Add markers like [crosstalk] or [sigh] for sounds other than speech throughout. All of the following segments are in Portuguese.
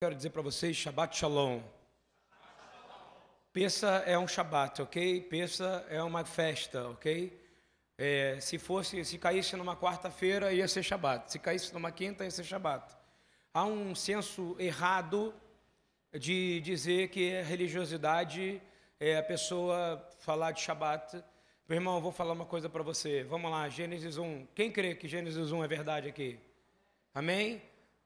Quero dizer para vocês, Shabbat Shalom. Peça é um Shabbat, ok? Peça é uma festa, ok? É, se fosse, se caísse numa quarta-feira, ia ser Shabbat. Se caísse numa quinta, ia ser Shabbat. Há um senso errado de dizer que a religiosidade é a pessoa falar de Shabbat. Meu irmão, vou falar uma coisa para você. Vamos lá, Gênesis 1. Quem crê que Gênesis 1 é verdade aqui? Amém?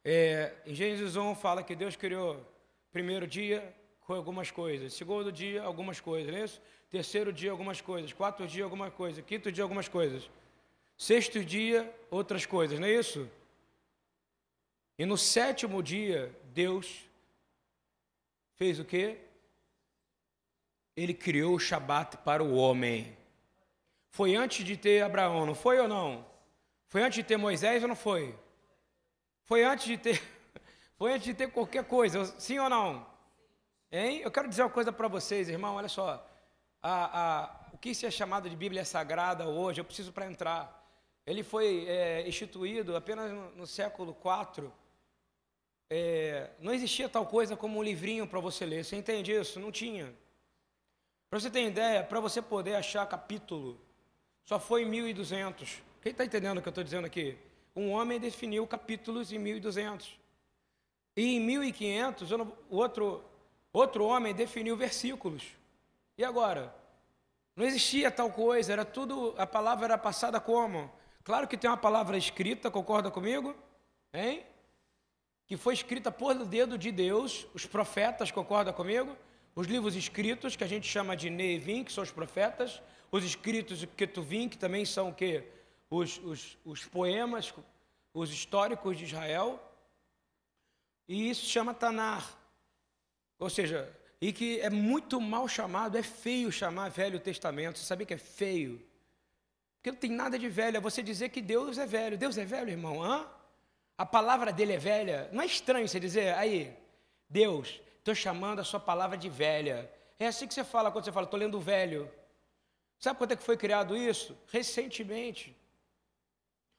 É, em Gênesis 1 fala que Deus criou primeiro dia com algumas coisas, segundo dia algumas coisas, não é isso? Terceiro dia algumas coisas, quarto dia algumas coisas, quinto dia algumas coisas, sexto dia outras coisas, não é isso? E no sétimo dia Deus fez o quê? Ele criou o Shabat para o homem. Foi antes de ter Abraão, não foi ou não? Foi antes de ter Moisés ou não foi? Foi antes de ter, [laughs] foi antes de ter qualquer coisa, sim ou não? Hein? Eu quero dizer uma coisa para vocês, irmão, olha só. A, a, o que isso é chamado de Bíblia Sagrada hoje, eu preciso para entrar. Ele foi é, instituído apenas no, no século IV. É, não existia tal coisa como um livrinho para você ler. Você entende isso? Não tinha. Para você ter ideia, para você poder achar capítulo, só foi em 1200. Quem está entendendo o que eu estou dizendo aqui? Um homem definiu capítulos em 1200. E em 1500, outro, outro homem definiu versículos. E agora? Não existia tal coisa, era tudo, a palavra era passada como? Claro que tem uma palavra escrita, concorda comigo? Hein? Que foi escrita por dedo de Deus, os profetas, concorda comigo? Os livros escritos, que a gente chama de Neivim, que são os profetas, os escritos de Ketuvim, que também são o quê? Os, os, os poemas, os históricos de Israel, e isso chama Tanar. Ou seja, e que é muito mal chamado, é feio chamar Velho Testamento. Você sabia que é feio? Porque não tem nada de velho, é você dizer que Deus é velho. Deus é velho, irmão? Hã? A palavra dele é velha. Não é estranho você dizer, aí, Deus, estou chamando a sua palavra de velha. É assim que você fala quando você fala, estou lendo velho. Sabe quando é que foi criado isso? Recentemente.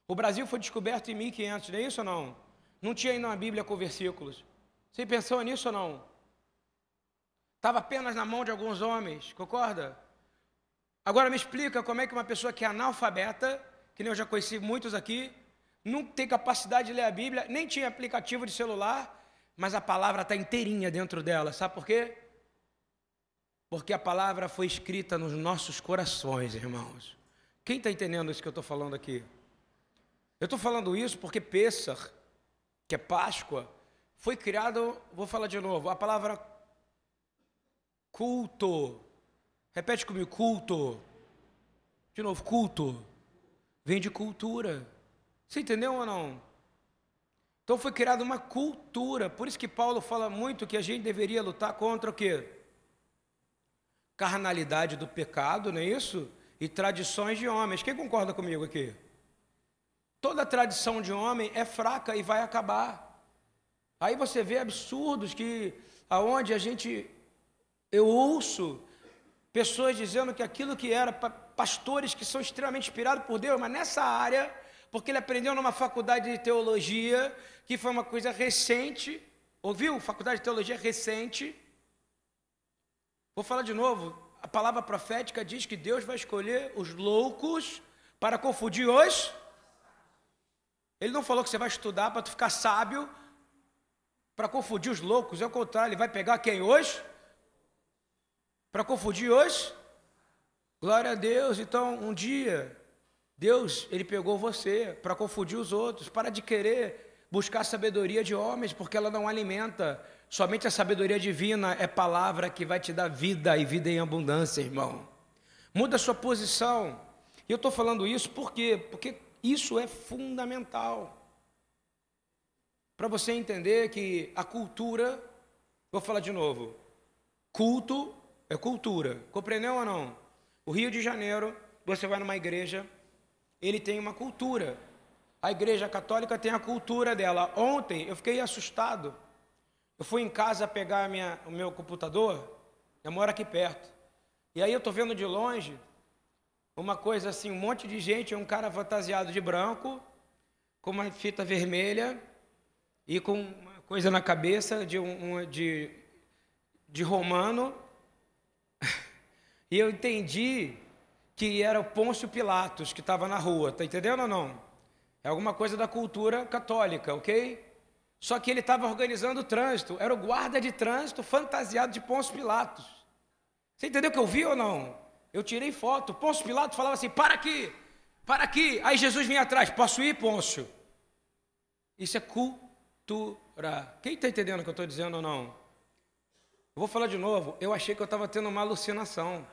O Brasil foi descoberto em 1500, não é isso ou não? Não tinha ainda uma Bíblia com versículos. Você pensou nisso ou não? Estava apenas na mão de alguns homens, concorda? Agora me explica como é que uma pessoa que é analfabeta, que nem eu já conheci muitos aqui, não tem capacidade de ler a Bíblia, nem tinha aplicativo de celular, mas a palavra está inteirinha dentro dela. Sabe por quê? Porque a palavra foi escrita nos nossos corações, irmãos. Quem está entendendo isso que eu estou falando aqui? Eu estou falando isso porque Pessah, que é Páscoa, foi criado, vou falar de novo, a palavra culto. Repete comigo, culto. De novo, culto. Vem de cultura. Você entendeu ou não? Então foi criada uma cultura. Por isso que Paulo fala muito que a gente deveria lutar contra o quê? Carnalidade do pecado, não é isso? E tradições de homens. Quem concorda comigo aqui? Toda tradição de homem é fraca e vai acabar. Aí você vê absurdos que aonde a gente eu ouço pessoas dizendo que aquilo que era pastores que são extremamente inspirados por Deus, mas nessa área, porque ele aprendeu numa faculdade de teologia, que foi uma coisa recente, ouviu? Faculdade de teologia recente. Vou falar de novo. A palavra profética diz que Deus vai escolher os loucos para confundir os ele não falou que você vai estudar para tu ficar sábio, para confundir os loucos. É o contrário, ele vai pegar quem hoje? Para confundir hoje? Glória a Deus. Então, um dia, Deus, ele pegou você para confundir os outros, para de querer buscar sabedoria de homens, porque ela não alimenta. Somente a sabedoria divina é palavra que vai te dar vida e vida em abundância, irmão. Muda a sua posição. E eu estou falando isso por quê? Porque isso é fundamental. Para você entender que a cultura, vou falar de novo, culto é cultura. Compreendeu ou não? O Rio de Janeiro, você vai numa igreja, ele tem uma cultura. A igreja católica tem a cultura dela. Ontem eu fiquei assustado. Eu fui em casa pegar minha, o meu computador, eu moro aqui perto. E aí eu estou vendo de longe, uma coisa assim, um monte de gente, um cara fantasiado de branco, com uma fita vermelha e com uma coisa na cabeça de um, de, de romano [laughs] e eu entendi que era o Pôncio Pilatos que estava na rua, tá entendendo ou não? É alguma coisa da cultura católica, ok? Só que ele estava organizando o trânsito, era o guarda de trânsito fantasiado de Pôncio Pilatos. Você entendeu o que eu vi ou não? Eu tirei foto. Pôncio Pilatos falava assim: para aqui, para aqui. Aí Jesus vinha atrás: posso ir, Pôncio? Isso é cultura. Quem está entendendo o que eu estou dizendo ou não? Eu vou falar de novo. Eu achei que eu estava tendo uma alucinação.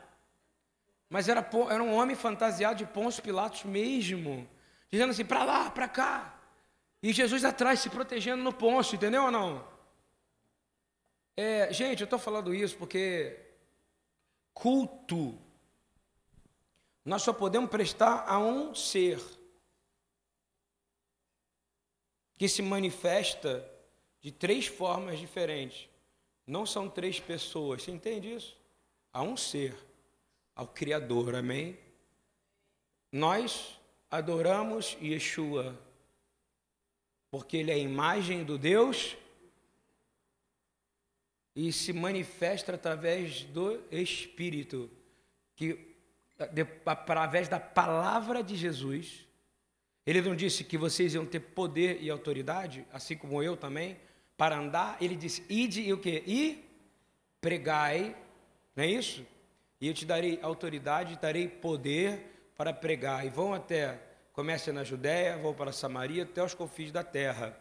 Mas era, era um homem fantasiado de Pôncio Pilatos mesmo. Dizendo assim: para lá, para cá. E Jesus atrás se protegendo no Pôncio, entendeu ou não? É, gente, eu estou falando isso porque culto nós só podemos prestar a um ser que se manifesta de três formas diferentes. Não são três pessoas, você entende isso? A um ser, ao Criador, amém? Nós adoramos Yeshua, porque ele é a imagem do Deus e se manifesta através do Espírito, que através da palavra de Jesus. Ele não disse que vocês iam ter poder e autoridade, assim como eu também, para andar. Ele disse: ide e o que? E pregai, não é isso? E eu te darei autoridade, te darei poder para pregar. E vão até, comecem na Judéia, vão para Samaria, até os confins da terra.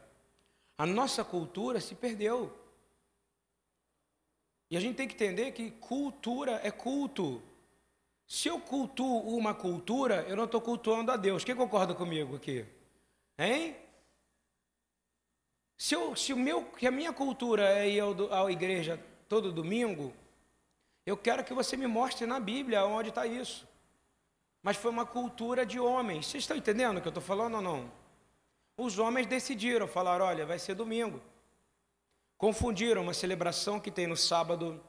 A nossa cultura se perdeu. E a gente tem que entender que cultura é culto. Se eu cultuo uma cultura, eu não estou cultuando a Deus. Quem concorda comigo aqui? Hein? Se, eu, se, o meu, se a minha cultura é ir à igreja todo domingo, eu quero que você me mostre na Bíblia onde está isso. Mas foi uma cultura de homens. Vocês estão entendendo o que eu estou falando ou não? Os homens decidiram, falaram: olha, vai ser domingo. Confundiram uma celebração que tem no sábado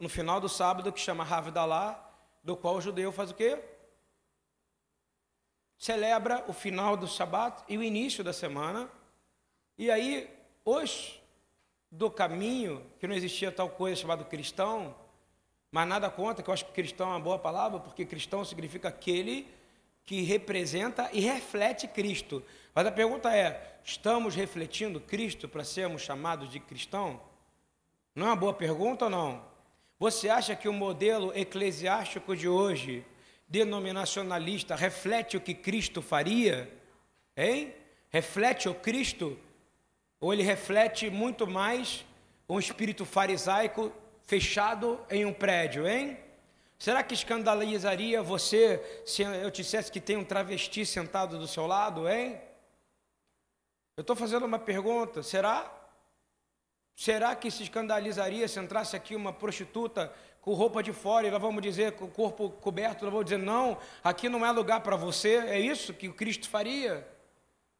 no final do sábado, que chama Havdalah, do qual o judeu faz o quê? Celebra o final do Shabat e o início da semana. E aí, os do caminho, que não existia tal coisa chamada cristão, mas nada contra, que eu acho que cristão é uma boa palavra, porque cristão significa aquele que representa e reflete Cristo. Mas a pergunta é: estamos refletindo Cristo para sermos chamados de cristão? Não é uma boa pergunta ou não? Você acha que o modelo eclesiástico de hoje, denominacionalista, reflete o que Cristo faria? Hein? Reflete o Cristo? Ou ele reflete muito mais um espírito farisaico fechado em um prédio, hein? Será que escandalizaria você se eu dissesse que tem um travesti sentado do seu lado, hein? Eu estou fazendo uma pergunta, será? Será que se escandalizaria se entrasse aqui uma prostituta com roupa de fora e nós vamos dizer com o corpo coberto, nós vamos dizer não, aqui não é lugar para você? É isso que o Cristo faria?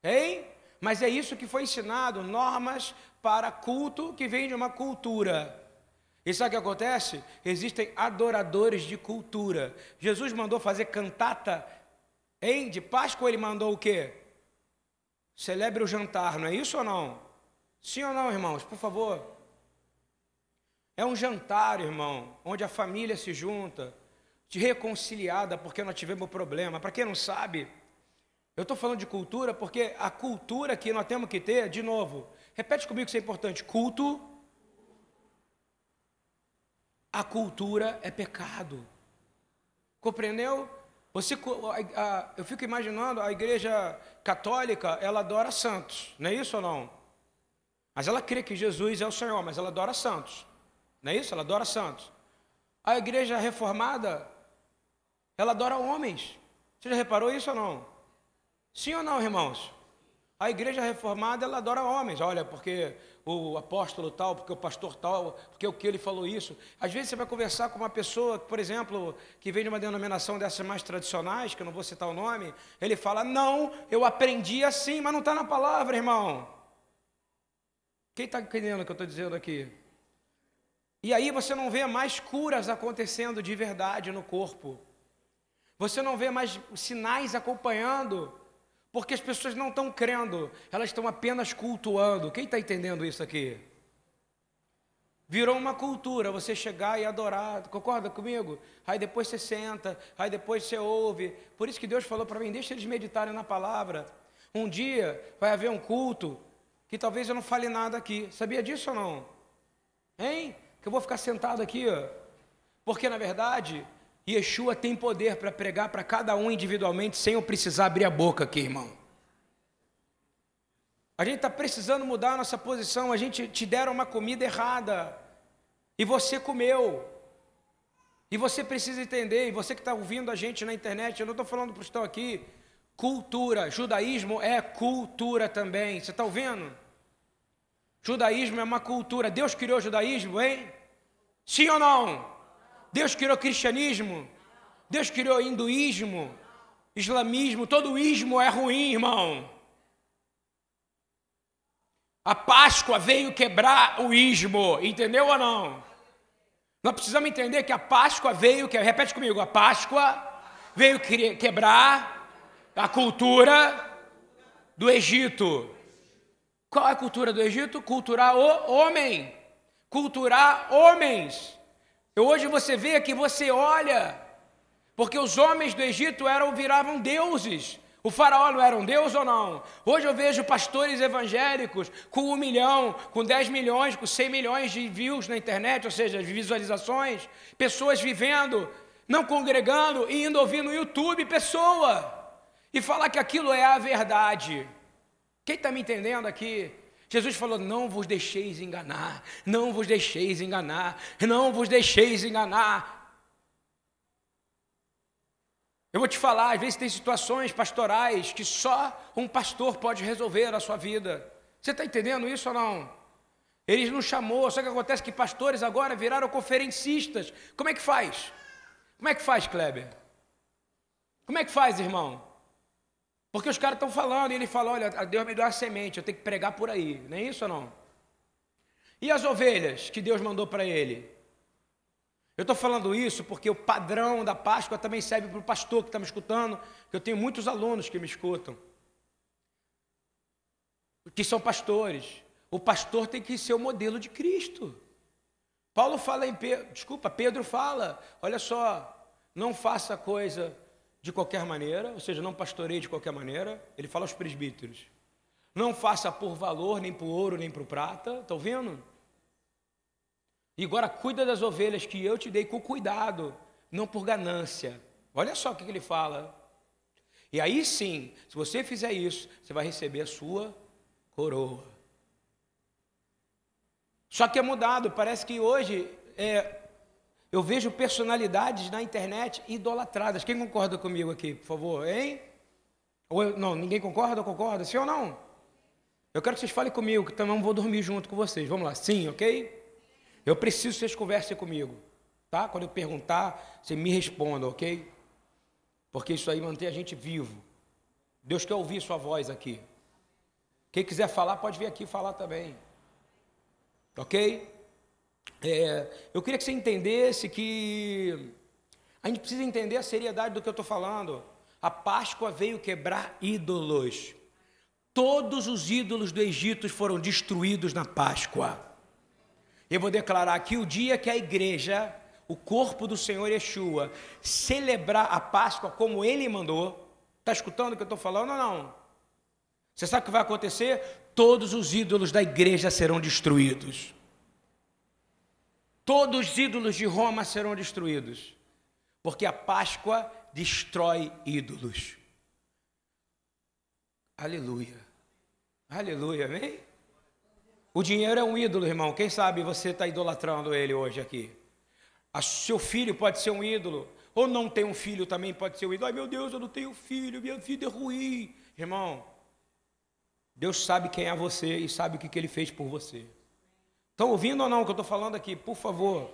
Hein? Mas é isso que foi ensinado, normas para culto que vem de uma cultura. E sabe o que acontece? Existem adoradores de cultura. Jesus mandou fazer cantata, hein? De Páscoa ele mandou o quê? Celebre o jantar, não é isso ou não? Sim ou não, irmãos? Por favor. É um jantar, irmão, onde a família se junta, de reconciliada porque nós tivemos problema. Para quem não sabe, eu estou falando de cultura porque a cultura que nós temos que ter, de novo, repete comigo que isso é importante: culto. A cultura é pecado. Compreendeu? Você, a, a, eu fico imaginando a igreja católica, ela adora santos, não é isso ou não? Mas ela crê que Jesus é o Senhor, mas ela adora santos. Não é isso? Ela adora santos. A igreja reformada, ela adora homens. Você já reparou isso ou não? Sim ou não, irmãos? A igreja reformada, ela adora homens. Olha, porque o apóstolo tal, porque o pastor tal, porque o que ele falou isso. Às vezes você vai conversar com uma pessoa, por exemplo, que vem de uma denominação dessas mais tradicionais, que eu não vou citar o nome, ele fala: Não, eu aprendi assim, mas não está na palavra, irmão. Quem está entendendo o que eu estou dizendo aqui? E aí você não vê mais curas acontecendo de verdade no corpo. Você não vê mais sinais acompanhando. Porque as pessoas não estão crendo, elas estão apenas cultuando. Quem está entendendo isso aqui? Virou uma cultura você chegar e adorar, concorda comigo? Aí depois você senta, aí depois você ouve. Por isso que Deus falou para mim: deixa eles meditarem na palavra. Um dia vai haver um culto que talvez eu não fale nada aqui. Sabia disso ou não? Hein? Que eu vou ficar sentado aqui, ó. Porque na verdade, Yeshua tem poder para pregar para cada um individualmente sem eu precisar abrir a boca aqui, irmão. A gente está precisando mudar a nossa posição. A gente te deram uma comida errada e você comeu. E você precisa entender, e você que está ouvindo a gente na internet, eu não estou falando para os que estão aqui, cultura, judaísmo é cultura também, você está ouvindo? Judaísmo é uma cultura, Deus criou judaísmo, hein? Sim ou não? Deus criou cristianismo? Deus criou hinduísmo? Islamismo? Todo ismo é ruim, irmão. A Páscoa veio quebrar o ismo, entendeu ou não? Nós precisamos entender que a Páscoa veio, que, repete comigo, a Páscoa veio quebrar a cultura do Egito. Qual é a cultura do Egito? Culturar o homem. Culturar homens. Hoje você vê que você olha, porque os homens do Egito eram viravam deuses. O faraó não era um Deus ou não? Hoje eu vejo pastores evangélicos com um milhão, com 10 milhões, com 100 milhões de views na internet, ou seja, visualizações, pessoas vivendo, não congregando e indo ouvir no YouTube pessoa e falar que aquilo é a verdade. Quem está me entendendo aqui? Jesus falou: Não vos deixeis enganar, não vos deixeis enganar, não vos deixeis enganar. Eu vou te falar, às vezes tem situações pastorais que só um pastor pode resolver a sua vida. Você está entendendo isso ou não? Eles não chamou, só que acontece que pastores agora viraram conferencistas. Como é que faz? Como é que faz, Kleber? Como é que faz, irmão? Porque os caras estão falando, e ele fala: olha, Deus me deu a semente, eu tenho que pregar por aí. Nem é isso ou não? E as ovelhas que Deus mandou para ele? Eu estou falando isso porque o padrão da Páscoa também serve para o pastor que está me escutando, que eu tenho muitos alunos que me escutam, que são pastores. O pastor tem que ser o modelo de Cristo. Paulo fala em Pedro, desculpa, Pedro fala, olha só, não faça coisa de qualquer maneira, ou seja, não pastoreie de qualquer maneira. Ele fala aos presbíteros. Não faça por valor, nem por ouro, nem por prata. Estão vendo? E agora cuida das ovelhas que eu te dei com cuidado, não por ganância. Olha só o que ele fala. E aí sim, se você fizer isso, você vai receber a sua coroa. Só que é mudado, parece que hoje é, eu vejo personalidades na internet idolatradas. Quem concorda comigo aqui, por favor? Hein? Ou eu, não, ninguém concorda ou concorda? Sim ou não? Eu quero que vocês falem comigo, que também vou dormir junto com vocês. Vamos lá, sim, ok? Eu preciso que vocês conversem comigo, tá? Quando eu perguntar, você me responda, ok? Porque isso aí mantém a gente vivo. Deus quer ouvir sua voz aqui. Quem quiser falar, pode vir aqui falar também. Ok? É, eu queria que você entendesse que a gente precisa entender a seriedade do que eu estou falando. A Páscoa veio quebrar ídolos. Todos os ídolos do Egito foram destruídos na Páscoa. Eu vou declarar aqui o dia que a igreja, o corpo do Senhor Yeshua, celebrar a Páscoa como ele mandou. Está escutando o que eu estou falando ou não? Você sabe o que vai acontecer? Todos os ídolos da igreja serão destruídos. Todos os ídolos de Roma serão destruídos. Porque a Páscoa destrói ídolos. Aleluia. Aleluia, amém? O dinheiro é um ídolo, irmão. Quem sabe você está idolatrando ele hoje aqui? A seu filho pode ser um ídolo. Ou não tem um filho também pode ser um ídolo. Ai meu Deus, eu não tenho filho, minha vida é ruim. Irmão, Deus sabe quem é você e sabe o que, que ele fez por você. Estão ouvindo ou não o que eu estou falando aqui? Por favor.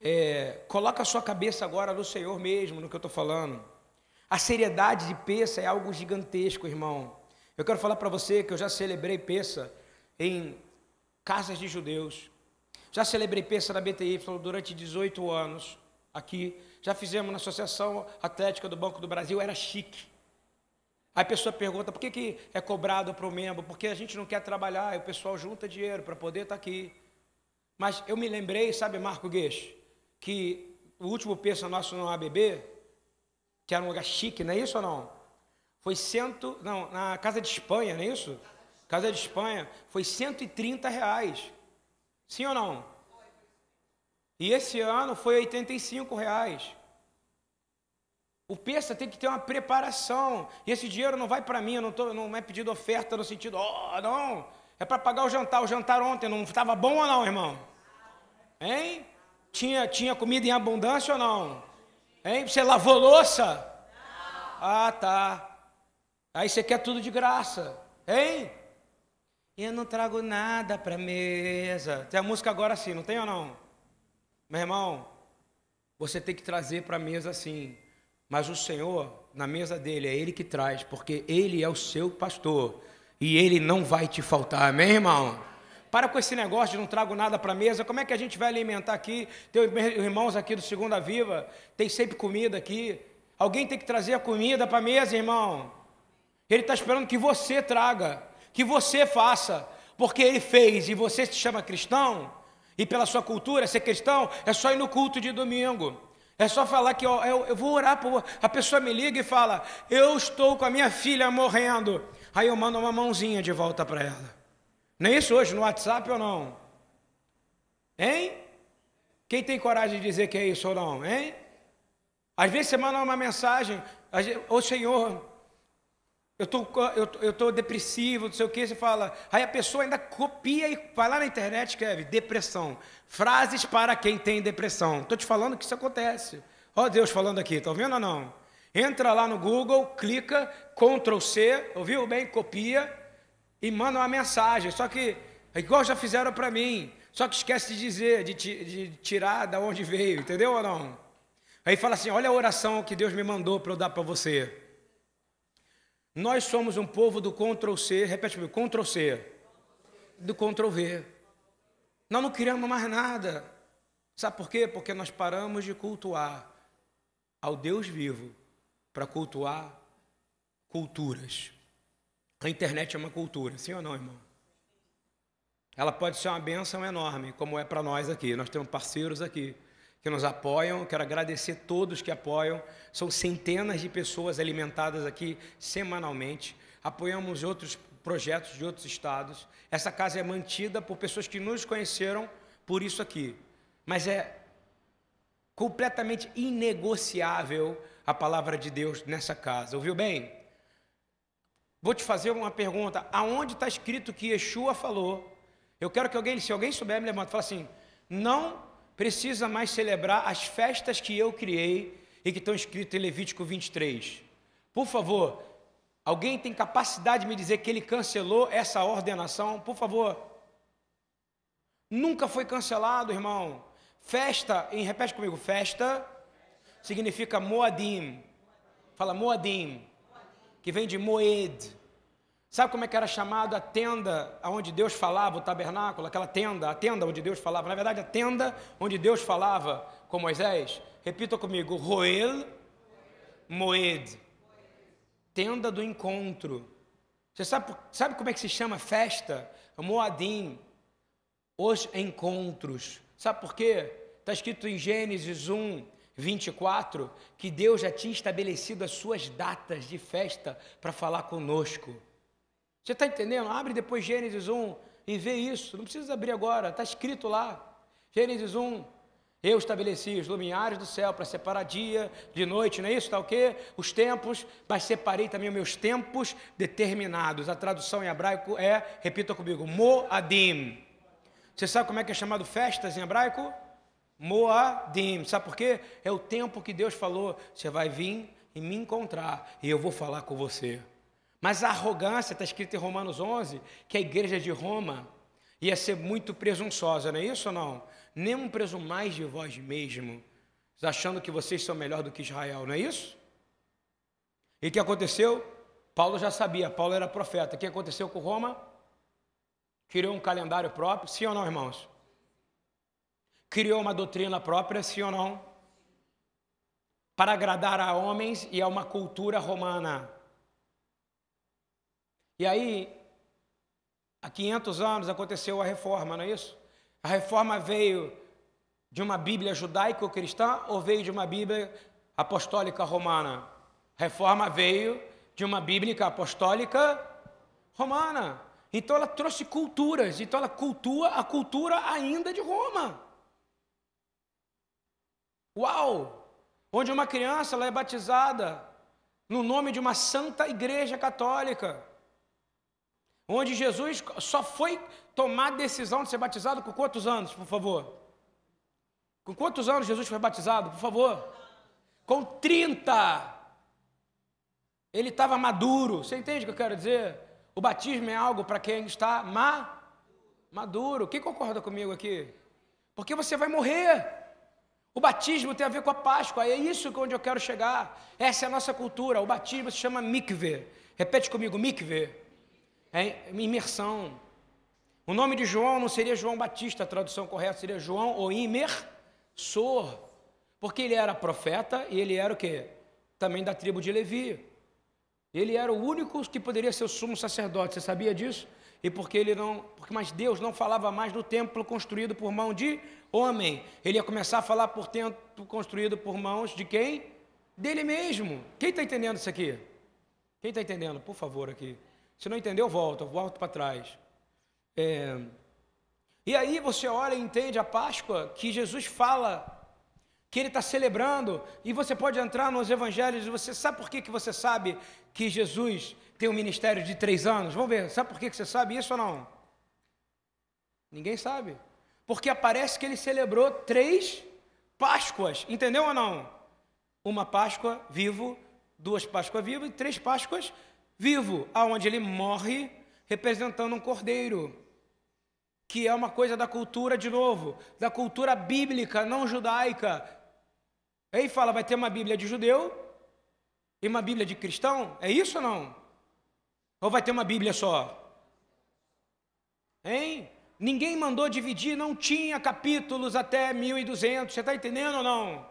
É, coloca a sua cabeça agora no Senhor mesmo, no que eu estou falando. A seriedade de peça é algo gigantesco, irmão. Eu quero falar para você que eu já celebrei peça em casas de judeus. Já celebrei peça na BTY durante 18 anos. aqui. Já fizemos na Associação Atlética do Banco do Brasil, era chique. Aí a pessoa pergunta, por que, que é cobrado para o membro? Porque a gente não quer trabalhar, e o pessoal junta dinheiro para poder estar tá aqui. Mas eu me lembrei, sabe, Marco Gueixo, que o último peso nosso no ABB, que era um lugar chique, não é isso ou não? Foi cento, não, na Casa de Espanha, não é isso? Casa de Espanha, foi 130 reais. Sim ou não? E esse ano foi 85 reais. O peça tem que ter uma preparação. E esse dinheiro não vai para mim, eu não, tô, não é pedido oferta no sentido, oh, não, é para pagar o jantar. O jantar ontem não estava bom ou não, irmão? Hein? Tinha, tinha comida em abundância ou não? Hein? Você lavou louça? Não. Ah, tá. Aí você quer tudo de graça. Hein? Eu não trago nada para mesa. Tem a música agora assim, não tem ou não? Meu irmão, você tem que trazer para mesa assim. Mas o Senhor, na mesa dele, é Ele que traz, porque Ele é o seu pastor. E Ele não vai te faltar, amém, irmão? Para com esse negócio de não trago nada para a mesa. Como é que a gente vai alimentar aqui? Tem irmãos aqui do Segunda Viva, tem sempre comida aqui. Alguém tem que trazer a comida para a mesa, irmão. Ele está esperando que você traga, que você faça, porque ele fez e você se chama cristão. E pela sua cultura, ser cristão é só ir no culto de domingo. É só falar que ó, eu, eu vou orar por. A pessoa me liga e fala: Eu estou com a minha filha morrendo. Aí eu mando uma mãozinha de volta para ela. Nem é isso hoje no WhatsApp ou não? Hein? Quem tem coragem de dizer que é isso ou não? Hein? Às vezes você manda uma mensagem, ô Senhor, eu estou eu, eu tô depressivo, não sei o que, você fala. Aí a pessoa ainda copia e vai lá na internet escreve depressão. Frases para quem tem depressão. Estou te falando que isso acontece. Ó Deus falando aqui, estão vendo ou não? Entra lá no Google, clica, Ctrl C, ouviu bem? Copia e manda uma mensagem. Só que, igual já fizeram para mim, só que esquece de dizer, de, de tirar da onde veio, entendeu ou não? Aí fala assim: olha a oração que Deus me mandou para eu dar para você. Nós somos um povo do Ctrl C, repete comigo, Ctrl C, do Ctrl V. Nós não criamos mais nada. Sabe por quê? Porque nós paramos de cultuar ao Deus vivo para cultuar culturas. A internet é uma cultura, sim ou não, irmão? Ela pode ser uma benção enorme, como é para nós aqui. Nós temos parceiros aqui que nos apoiam. Quero agradecer todos que apoiam. São centenas de pessoas alimentadas aqui semanalmente. Apoiamos outros projetos de outros estados. Essa casa é mantida por pessoas que nos conheceram por isso aqui. Mas é completamente inegociável a palavra de Deus nessa casa. Ouviu bem? Vou te fazer uma pergunta. Aonde está escrito que Yeshua falou? Eu quero que alguém, se alguém souber, me levante e fale assim: não precisa mais celebrar as festas que eu criei e que estão escritas em Levítico 23. Por favor, alguém tem capacidade de me dizer que ele cancelou essa ordenação? Por favor. Nunca foi cancelado, irmão. Festa, em, repete comigo, festa significa Moadim. Fala Moadim que vem de Moed. Sabe como é que era chamado a tenda onde Deus falava, o tabernáculo, aquela tenda, a tenda onde Deus falava? Na verdade, a tenda onde Deus falava com Moisés. Repita comigo: Roel Moed. Tenda do encontro. Você sabe, sabe como é que se chama festa? Moadim. Os encontros. Sabe por quê? Está escrito em Gênesis 1, 24, que Deus já tinha estabelecido as suas datas de festa para falar conosco. Você está entendendo? Abre depois Gênesis 1 e vê isso. Não precisa abrir agora, está escrito lá. Gênesis 1. Eu estabeleci os luminares do céu para separar dia de noite, não é isso? Está o quê? Os tempos, mas separei também os meus tempos determinados. A tradução em hebraico é, repita comigo, Moadim. Você sabe como é que é chamado festas em hebraico? Moadim. Sabe por quê? É o tempo que Deus falou: você vai vir e me encontrar e eu vou falar com você. Mas a arrogância, está escrito em Romanos 11, que a igreja de Roma ia ser muito presunçosa, não é isso ou não? Nem um presumais de vós mesmo, achando que vocês são melhor do que Israel, não é isso? E o que aconteceu? Paulo já sabia, Paulo era profeta. O que aconteceu com Roma? Criou um calendário próprio, sim ou não, irmãos? criou uma doutrina própria, sim ou não? para agradar a homens e a uma cultura romana. E aí, há 500 anos aconteceu a reforma, não é isso? A reforma veio de uma Bíblia judaico-cristã ou veio de uma Bíblia apostólica romana? A reforma veio de uma Bíblia apostólica romana. Então ela trouxe culturas, então ela cultua a cultura ainda de Roma. Uau! Onde uma criança ela é batizada no nome de uma santa igreja católica. Onde Jesus só foi tomar decisão de ser batizado com quantos anos, por favor? Com quantos anos Jesus foi batizado, por favor? Com 30. Ele estava maduro. Você entende o que eu quero dizer? O batismo é algo para quem está ma maduro. Quem concorda comigo aqui? Porque você vai morrer. O batismo tem a ver com a Páscoa, é isso que onde eu quero chegar. Essa é a nossa cultura. O batismo se chama mikve. Repete comigo, mikve. É imersão. O nome de João não seria João Batista, a tradução correta seria João ou imersor. Porque ele era profeta e ele era o quê? Também da tribo de Levi. Ele era o único que poderia ser o sumo sacerdote. Você sabia disso? E porque ele não, porque mas Deus não falava mais no templo construído por mão de homem. Ele ia começar a falar por templo construído por mãos de quem? Dele mesmo. Quem está entendendo isso aqui? Quem está entendendo? Por favor, aqui. Se não entendeu, volta, volta para trás. É... E aí você olha e entende a Páscoa que Jesus fala que ele está celebrando, e você pode entrar nos evangelhos e você sabe por que, que você sabe que Jesus tem um ministério de três anos? Vamos ver, sabe por que, que você sabe isso ou não? Ninguém sabe. Porque aparece que ele celebrou três Páscoas, entendeu ou não? Uma Páscoa vivo, duas Páscoas vivas e três Páscoas vivo, aonde ele morre representando um cordeiro, que é uma coisa da cultura de novo, da cultura bíblica, não judaica. Aí fala, vai ter uma Bíblia de judeu e uma Bíblia de cristão? É isso ou não? Ou vai ter uma Bíblia só? Hein? Ninguém mandou dividir, não tinha capítulos até 1200, você está entendendo ou não?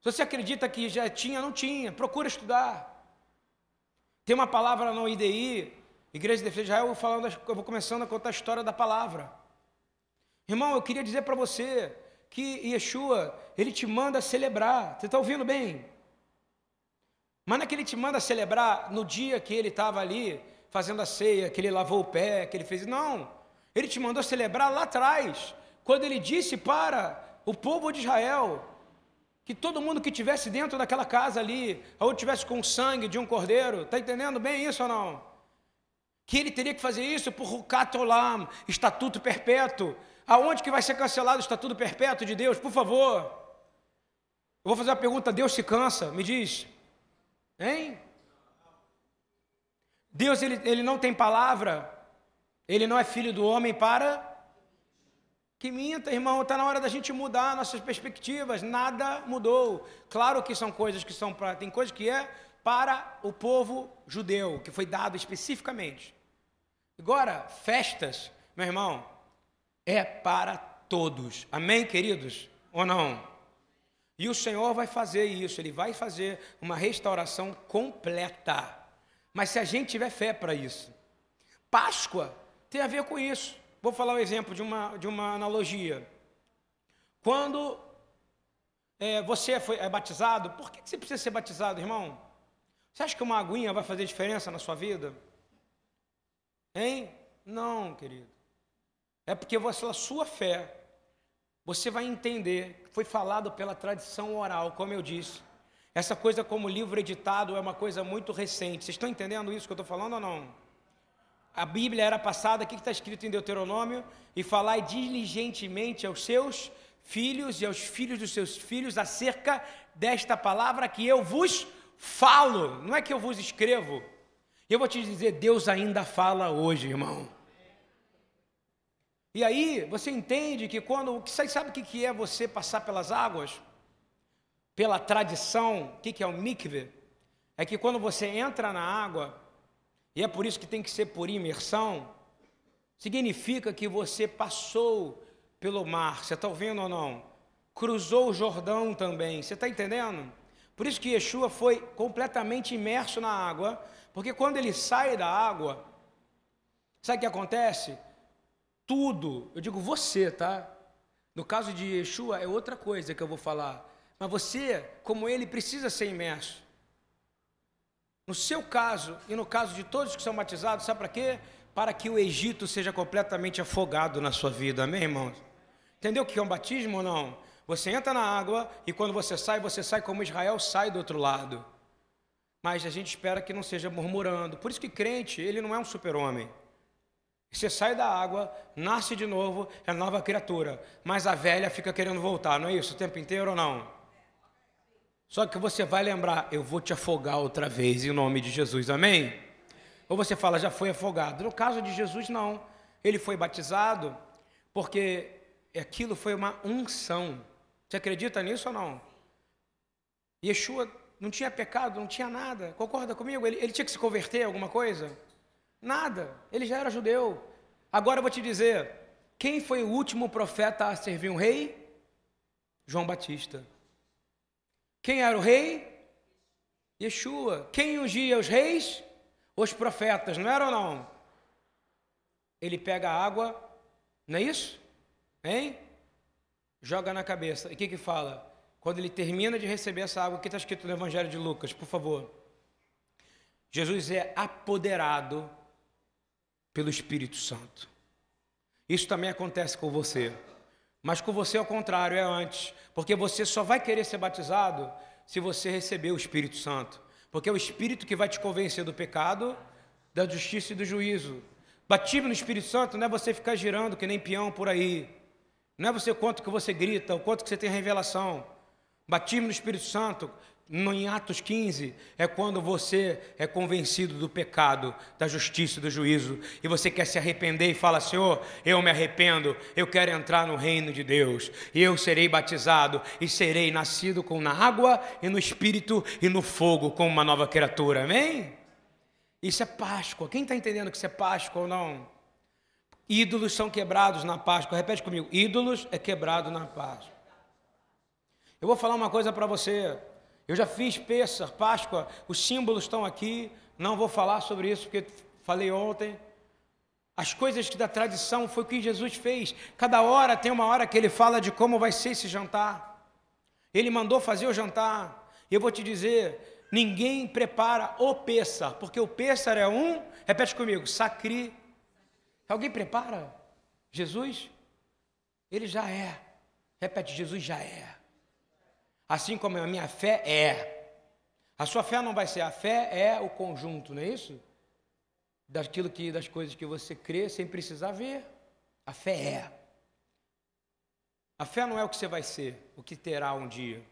Se você acredita que já tinha, não tinha, procura estudar. Tem uma palavra no IDI, Igreja de Defesa de Israel, falando, eu vou começando a contar a história da palavra. Irmão, eu queria dizer para você que Yeshua, ele te manda celebrar, você está ouvindo bem? Mas não é que ele te manda celebrar no dia que ele estava ali fazendo a ceia, que ele lavou o pé, que ele fez. Não. Ele te mandou celebrar lá atrás, quando ele disse para o povo de Israel que todo mundo que tivesse dentro daquela casa ali, ou tivesse com sangue de um cordeiro, está entendendo bem isso ou não? Que ele teria que fazer isso por Rukatolam, estatuto perpétuo. Aonde que vai ser cancelado o estatuto perpétuo de Deus? Por favor. Eu vou fazer uma pergunta, Deus se cansa? Me diz. Hein? Deus ele, ele não tem palavra, ele não é filho do homem para que minta, irmão. Está na hora da gente mudar nossas perspectivas. Nada mudou. Claro que são coisas que são para. Tem coisas que é para o povo judeu, que foi dado especificamente. Agora, festas, meu irmão, é para todos. Amém, queridos? Ou não? E o Senhor vai fazer isso, Ele vai fazer uma restauração completa. Mas se a gente tiver fé para isso, Páscoa tem a ver com isso. Vou falar um exemplo de uma, de uma analogia. Quando é, você foi, é batizado, por que você precisa ser batizado, irmão? Você acha que uma aguinha vai fazer diferença na sua vida? Hein? Não, querido. É porque você, a sua fé, você vai entender, foi falado pela tradição oral, como eu disse. Essa coisa como livro editado é uma coisa muito recente. Vocês estão entendendo isso que eu estou falando ou não? A Bíblia era passada, o que está escrito em Deuteronômio? E falai diligentemente aos seus filhos e aos filhos dos seus filhos acerca desta palavra que eu vos falo, não é que eu vos escrevo. Eu vou te dizer, Deus ainda fala hoje, irmão. E aí você entende que quando. Você sabe o que é você passar pelas águas? Pela tradição, o que é o mikve? É que quando você entra na água, e é por isso que tem que ser por imersão, significa que você passou pelo mar, você está ouvindo ou não? Cruzou o Jordão também, você está entendendo? Por isso que Yeshua foi completamente imerso na água, porque quando ele sai da água, sabe o que acontece? Tudo, eu digo você, tá? No caso de Yeshua é outra coisa que eu vou falar. Mas você, como ele, precisa ser imerso. No seu caso e no caso de todos que são batizados, sabe para quê? Para que o Egito seja completamente afogado na sua vida, amém, irmãos? Entendeu o que é um batismo ou não? Você entra na água e quando você sai, você sai como Israel sai do outro lado. Mas a gente espera que não seja murmurando. Por isso que crente, ele não é um super-homem. Você sai da água, nasce de novo, é nova criatura. Mas a velha fica querendo voltar, não é isso? O tempo inteiro ou não? Só que você vai lembrar, eu vou te afogar outra vez em nome de Jesus, amém? Ou você fala, já foi afogado. No caso de Jesus, não. Ele foi batizado porque aquilo foi uma unção. Você acredita nisso ou não? Yeshua não tinha pecado, não tinha nada. Concorda comigo? Ele, ele tinha que se converter a alguma coisa? Nada. Ele já era judeu. Agora eu vou te dizer: quem foi o último profeta a servir um rei? João Batista. Quem era o rei? Yeshua. Quem ungia os reis? Os profetas, não era ou não? Ele pega a água, não é isso? Hein? Joga na cabeça. E o que que fala? Quando ele termina de receber essa água, o que está escrito no Evangelho de Lucas, por favor? Jesus é apoderado pelo Espírito Santo. Isso também acontece com você. Mas com você, ao contrário, é antes. Porque você só vai querer ser batizado se você receber o Espírito Santo. Porque é o Espírito que vai te convencer do pecado, da justiça e do juízo. Batismo no Espírito Santo não é você ficar girando que nem peão por aí. Não é você quanto que você grita, o quanto que você tem revelação. Batismo no Espírito Santo em Atos 15, é quando você é convencido do pecado, da justiça, do juízo, e você quer se arrepender e fala: Senhor, eu me arrependo, eu quero entrar no reino de Deus, e eu serei batizado, e serei nascido com na água, e no espírito, e no fogo, como uma nova criatura, amém? Isso é Páscoa, quem está entendendo que isso é Páscoa ou não? Ídolos são quebrados na Páscoa, repete comigo: ídolos é quebrado na Páscoa. Eu vou falar uma coisa para você. Eu já fiz peça, Páscoa, os símbolos estão aqui. Não vou falar sobre isso porque falei ontem. As coisas que da tradição foi o que Jesus fez. Cada hora tem uma hora que ele fala de como vai ser esse jantar. Ele mandou fazer o jantar. Eu vou te dizer, ninguém prepara o peça, porque o peça é um, repete comigo, sacri. Alguém prepara? Jesus? Ele já é. Repete, Jesus já é. Assim como a minha fé é. A sua fé não vai ser a fé, é o conjunto, não é isso? Daquilo que, das coisas que você crê sem precisar ver. A fé é. A fé não é o que você vai ser, o que terá um dia.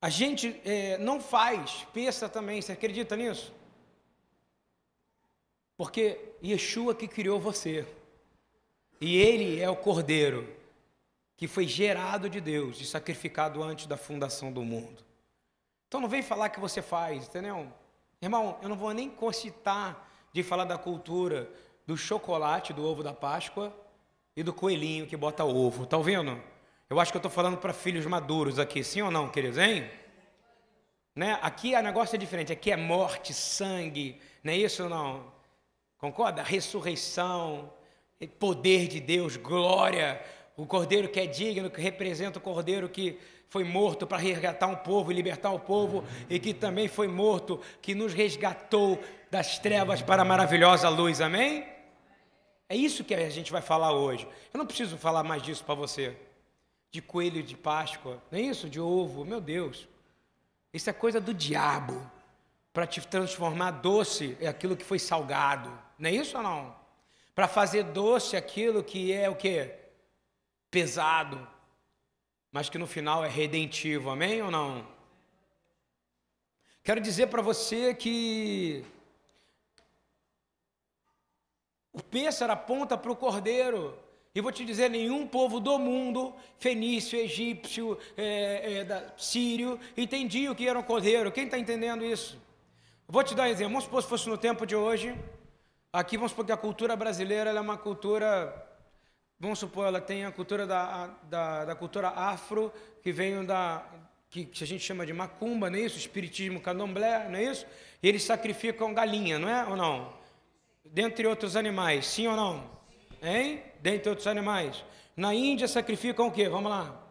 A gente é, não faz, pensa também, você acredita nisso? Porque Yeshua que criou você. E Ele é o Cordeiro que foi gerado de Deus e sacrificado antes da fundação do mundo. Então não vem falar que você faz, entendeu? Irmão, eu não vou nem concitar de falar da cultura do chocolate, do ovo da Páscoa e do coelhinho que bota ovo, tá ouvindo? Eu acho que eu estou falando para filhos maduros aqui, sim ou não, queridos, hein? Né? Aqui o negócio é diferente, aqui é morte, sangue, não é isso não? Concorda? Ressurreição, poder de Deus, glória, o cordeiro que é digno, que representa o cordeiro que foi morto para resgatar um povo e libertar o povo, e que também foi morto, que nos resgatou das trevas para a maravilhosa luz, amém? É isso que a gente vai falar hoje. Eu não preciso falar mais disso para você. De coelho de Páscoa, não é isso? De ovo, meu Deus. Isso é coisa do diabo para te transformar doce é aquilo que foi salgado, não é isso ou não? Para fazer doce aquilo que é o que pesado, mas que no final é redentivo, amém ou não? Quero dizer para você que o pêssaro aponta para o cordeiro. E vou te dizer: nenhum povo do mundo, fenício, egípcio, é, é, da, sírio, entendia o que era um cordeiro. Quem está entendendo isso? Vou te dar um exemplo. Vamos supor se fosse no tempo de hoje. Aqui vamos supor que a cultura brasileira é uma cultura vamos supor, ela tem a cultura da, da, da cultura afro, que veio da, que, que a gente chama de macumba, não é isso? Espiritismo candomblé, não é isso? E eles sacrificam galinha, não é ou não? Dentre outros animais, sim ou não? Hein? Dentre outros animais. Na Índia sacrificam o quê? Vamos lá.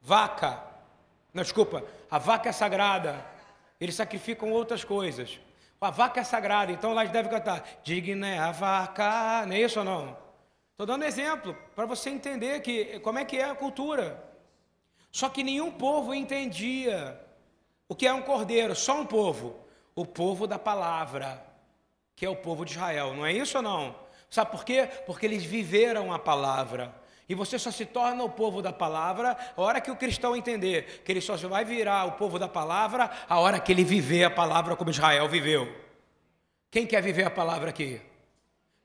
Vaca. Não, desculpa. A vaca é sagrada. Eles sacrificam outras coisas. A vaca é sagrada, então lá eles devem cantar. Digna é a vaca. Não é isso ou não? Estou dando exemplo para você entender que, como é que é a cultura. Só que nenhum povo entendia o que é um cordeiro, só um povo. O povo da palavra, que é o povo de Israel. Não é isso ou não? Sabe por quê? Porque eles viveram a palavra. E você só se torna o povo da palavra a hora que o cristão entender que ele só vai virar o povo da palavra a hora que ele viver a palavra como Israel viveu. Quem quer viver a palavra aqui?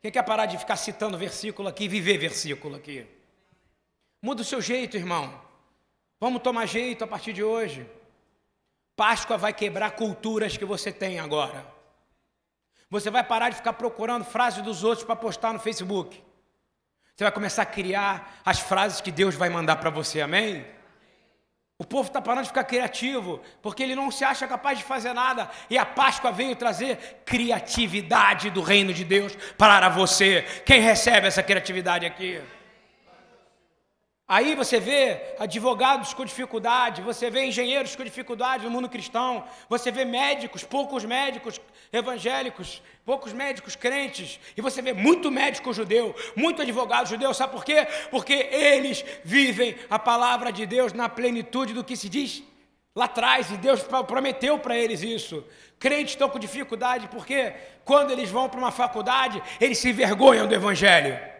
Quem quer parar de ficar citando versículo aqui viver versículo aqui? Muda o seu jeito, irmão. Vamos tomar jeito a partir de hoje. Páscoa vai quebrar culturas que você tem agora. Você vai parar de ficar procurando frases dos outros para postar no Facebook. Você vai começar a criar as frases que Deus vai mandar para você, amém? O povo está parando de ficar criativo, porque ele não se acha capaz de fazer nada. E a Páscoa veio trazer criatividade do reino de Deus para você. Quem recebe essa criatividade aqui? Aí você vê advogados com dificuldade, você vê engenheiros com dificuldade no mundo cristão, você vê médicos, poucos médicos evangélicos, poucos médicos crentes, e você vê muito médico judeu, muito advogado judeu, sabe por quê? Porque eles vivem a palavra de Deus na plenitude do que se diz lá atrás, e Deus prometeu para eles isso. Crentes estão com dificuldade porque quando eles vão para uma faculdade, eles se envergonham do evangelho.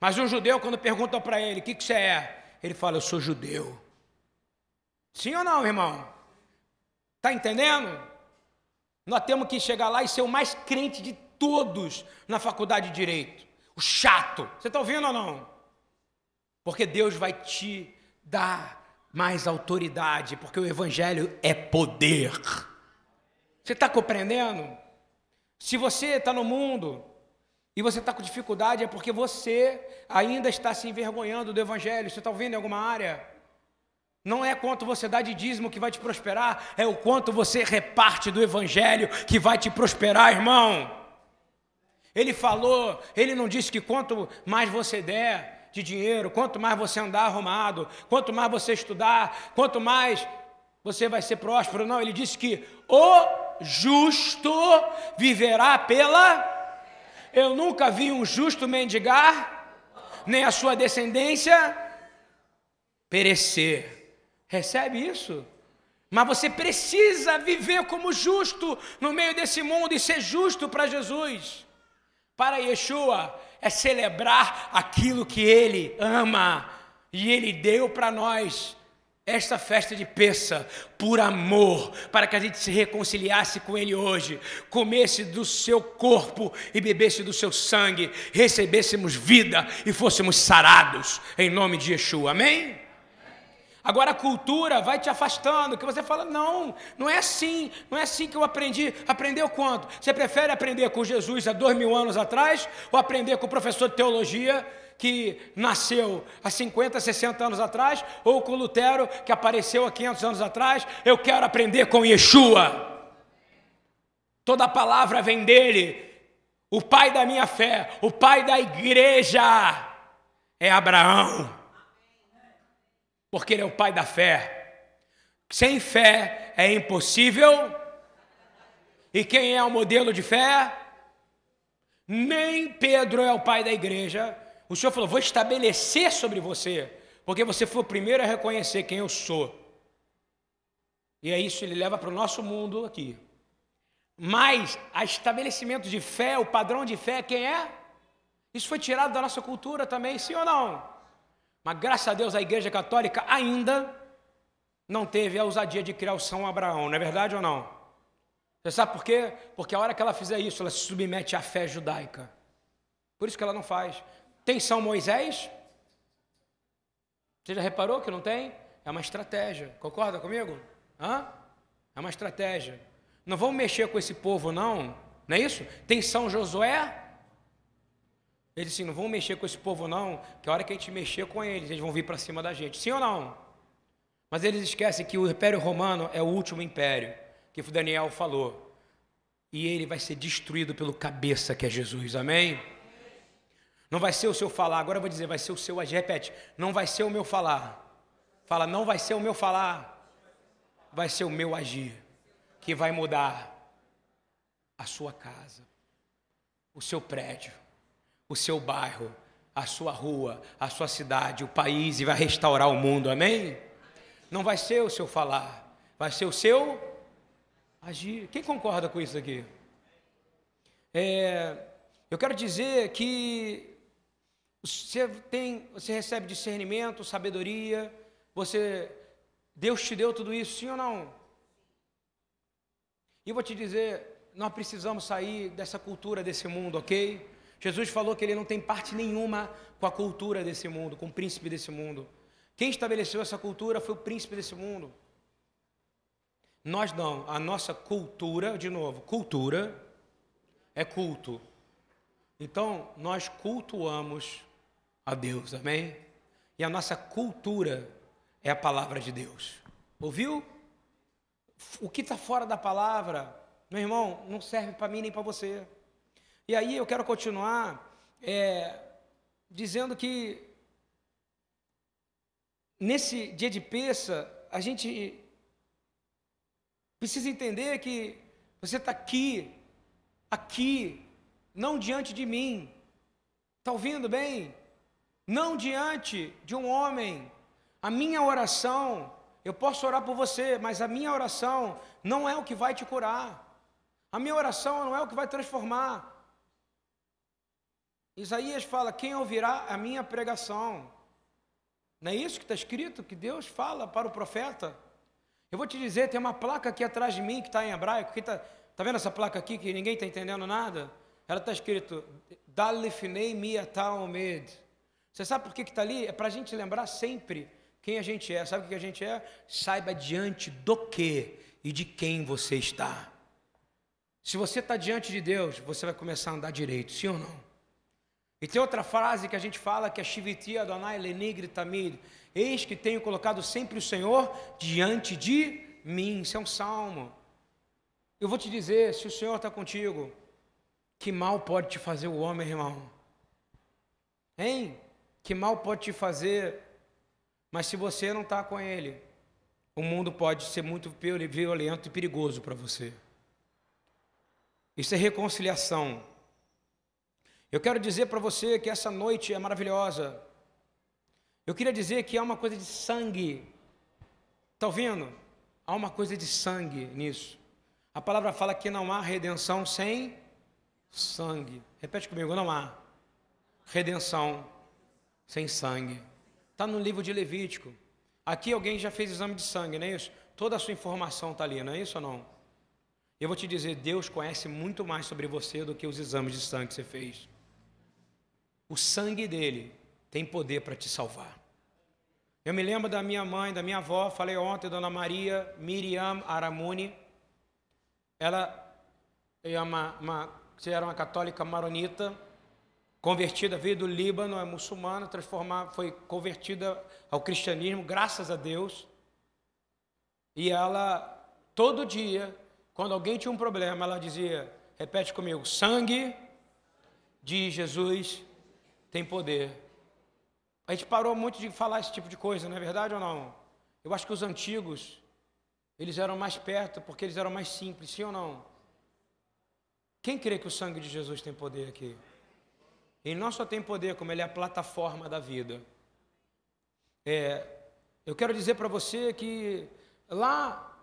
Mas um judeu, quando perguntam para ele, o que, que você é? Ele fala, eu sou judeu. Sim ou não, irmão? Está entendendo? Nós temos que chegar lá e ser o mais crente de todos na faculdade de Direito. O chato. Você está ouvindo ou não? Porque Deus vai te dar mais autoridade, porque o Evangelho é poder. Você está compreendendo? Se você está no mundo e você está com dificuldade, é porque você ainda está se envergonhando do Evangelho. Você está ouvindo em alguma área? Não é quanto você dá de dízimo que vai te prosperar, é o quanto você reparte do Evangelho que vai te prosperar, irmão. Ele falou, ele não disse que quanto mais você der de dinheiro, quanto mais você andar arrumado, quanto mais você estudar, quanto mais você vai ser próspero. Não, ele disse que o justo viverá pela eu nunca vi um justo mendigar, nem a sua descendência perecer. Recebe isso? Mas você precisa viver como justo no meio desse mundo e ser justo para Jesus. Para Yeshua é celebrar aquilo que ele ama e ele deu para nós esta festa de peça por amor, para que a gente se reconciliasse com Ele hoje, comesse do seu corpo e bebesse do seu sangue, recebêssemos vida e fôssemos sarados, em nome de Yeshua, amém? Agora a cultura vai te afastando, que você fala, não, não é assim, não é assim que eu aprendi. Aprendeu quanto? Você prefere aprender com Jesus há dois mil anos atrás ou aprender com o professor de teologia que nasceu há 50, 60 anos atrás, ou com Lutero, que apareceu há 500 anos atrás. Eu quero aprender com Yeshua. Toda palavra vem dele. O pai da minha fé, o pai da igreja é Abraão. Porque ele é o pai da fé. Sem fé é impossível. E quem é o modelo de fé? Nem Pedro é o pai da igreja, o Senhor falou: Vou estabelecer sobre você, porque você foi o primeiro a reconhecer quem eu sou. E é isso, ele leva para o nosso mundo aqui. Mas a estabelecimento de fé, o padrão de fé, quem é? Isso foi tirado da nossa cultura também, sim ou não? Mas graças a Deus a Igreja Católica ainda não teve a ousadia de criar o São Abraão, não é verdade ou não? Você sabe por quê? Porque a hora que ela fizer isso, ela se submete à fé judaica. Por isso que ela não faz. Tem São Moisés? Você já reparou que não tem? É uma estratégia. Concorda comigo? Hã? É uma estratégia. Não vamos mexer com esse povo, não. Não é isso? Tem São Josué? Ele disse assim: não vamos mexer com esse povo, não, que a hora que a gente mexer com eles, eles vão vir para cima da gente. Sim ou não? Mas eles esquecem que o Império Romano é o último império, que Daniel falou. E ele vai ser destruído pelo cabeça que é Jesus, amém? Não vai ser o seu falar, agora eu vou dizer, vai ser o seu agir. Repete, não vai ser o meu falar. Fala, não vai ser o meu falar, vai ser o meu agir, que vai mudar a sua casa, o seu prédio, o seu bairro, a sua rua, a sua cidade, o país e vai restaurar o mundo, amém? Não vai ser o seu falar, vai ser o seu agir. Quem concorda com isso aqui? É, eu quero dizer que você tem, você recebe discernimento, sabedoria, você Deus te deu tudo isso, sim ou não? E vou te dizer, nós precisamos sair dessa cultura desse mundo, ok? Jesus falou que ele não tem parte nenhuma com a cultura desse mundo, com o príncipe desse mundo. Quem estabeleceu essa cultura foi o príncipe desse mundo. Nós não, a nossa cultura, de novo, cultura é culto. Então, nós cultuamos a Deus, amém? E a nossa cultura é a palavra de Deus. Ouviu? O que está fora da palavra, meu irmão, não serve para mim nem para você. E aí eu quero continuar é, dizendo que nesse dia de peça, a gente precisa entender que você está aqui, aqui, não diante de mim. Está ouvindo bem? Não diante de um homem. A minha oração, eu posso orar por você, mas a minha oração não é o que vai te curar. A minha oração não é o que vai transformar. Isaías fala: Quem ouvirá a minha pregação? Não é isso que está escrito? Que Deus fala para o profeta? Eu vou te dizer: tem uma placa aqui atrás de mim que está em hebraico. Está tá vendo essa placa aqui que ninguém está entendendo nada? Ela está escrito: Dalifnei miataomed. Você sabe por que está ali? É para a gente lembrar sempre quem a gente é. Sabe o que a gente é? Saiba diante do que e de quem você está. Se você está diante de Deus, você vai começar a andar direito, sim ou não? E tem outra frase que a gente fala que é Shiviti Adonai Lenigri Tamid. Eis que tenho colocado sempre o Senhor diante de mim. Isso é um salmo. Eu vou te dizer, se o Senhor está contigo, que mal pode te fazer o homem, irmão? Hein? Que mal pode te fazer? Mas se você não está com Ele, o mundo pode ser muito violento e perigoso para você. Isso é reconciliação. Eu quero dizer para você que essa noite é maravilhosa. Eu queria dizer que há uma coisa de sangue. Está ouvindo? Há uma coisa de sangue nisso. A palavra fala que não há redenção sem sangue. Repete comigo: não há redenção sem sangue. Está no livro de Levítico. Aqui alguém já fez exame de sangue, não é isso? Toda a sua informação está ali, não é isso ou não? Eu vou te dizer: Deus conhece muito mais sobre você do que os exames de sangue que você fez. O sangue dele tem poder para te salvar. Eu me lembro da minha mãe, da minha avó, falei ontem, Dona Maria Miriam Aramuni. Ela é uma, uma, era uma católica maronita, convertida, veio do Líbano, é muçulmana, transformada, foi convertida ao cristianismo, graças a Deus. E ela, todo dia, quando alguém tinha um problema, ela dizia, repete comigo, sangue de Jesus tem poder. A gente parou muito de falar esse tipo de coisa, não é verdade ou não? Eu acho que os antigos, eles eram mais perto porque eles eram mais simples, sim ou não? Quem crê que o sangue de Jesus tem poder aqui? Ele não só tem poder, como ele é a plataforma da vida. É, eu quero dizer para você que lá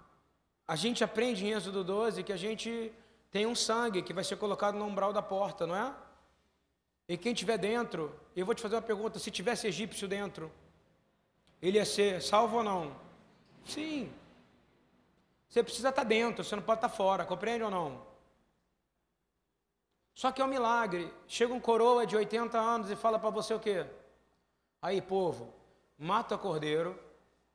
a gente aprende em Êxodo 12 que a gente tem um sangue que vai ser colocado no umbral da porta, não é? E quem tiver dentro, eu vou te fazer uma pergunta: se tivesse egípcio dentro, ele ia ser salvo ou não? Sim. Você precisa estar dentro, você não pode estar fora, compreende ou não? Só que é um milagre. Chega um coroa de 80 anos e fala para você o quê? Aí, povo, mata o cordeiro,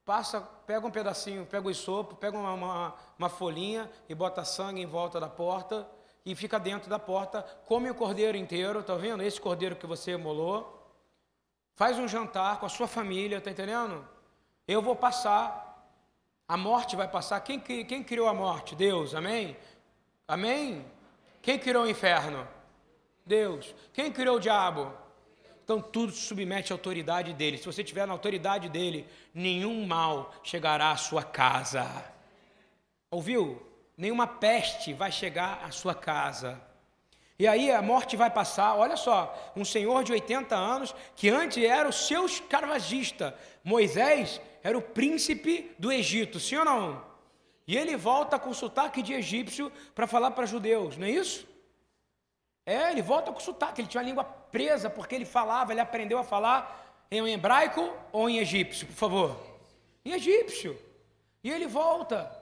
passa, pega um pedacinho, pega o isopo, pega uma, uma, uma folhinha e bota sangue em volta da porta e fica dentro da porta, come o cordeiro inteiro, tá vendo? Esse cordeiro que você emolou, faz um jantar com a sua família, tá entendendo? Eu vou passar A morte vai passar. Quem, quem criou a morte? Deus, amém? Amém? Quem criou o inferno? Deus. Quem criou o diabo? Então tudo se submete à autoridade dele. Se você estiver na autoridade dele, nenhum mal chegará à sua casa. Ouviu? Nenhuma peste vai chegar à sua casa. E aí a morte vai passar, olha só, um senhor de 80 anos, que antes era o seu escravagista, Moisés era o príncipe do Egito, sim ou não? E ele volta com sotaque de egípcio para falar para judeus, não é isso? É, ele volta com sotaque, ele tinha a língua presa, porque ele falava, ele aprendeu a falar em hebraico ou em egípcio, por favor? Em egípcio. E ele volta.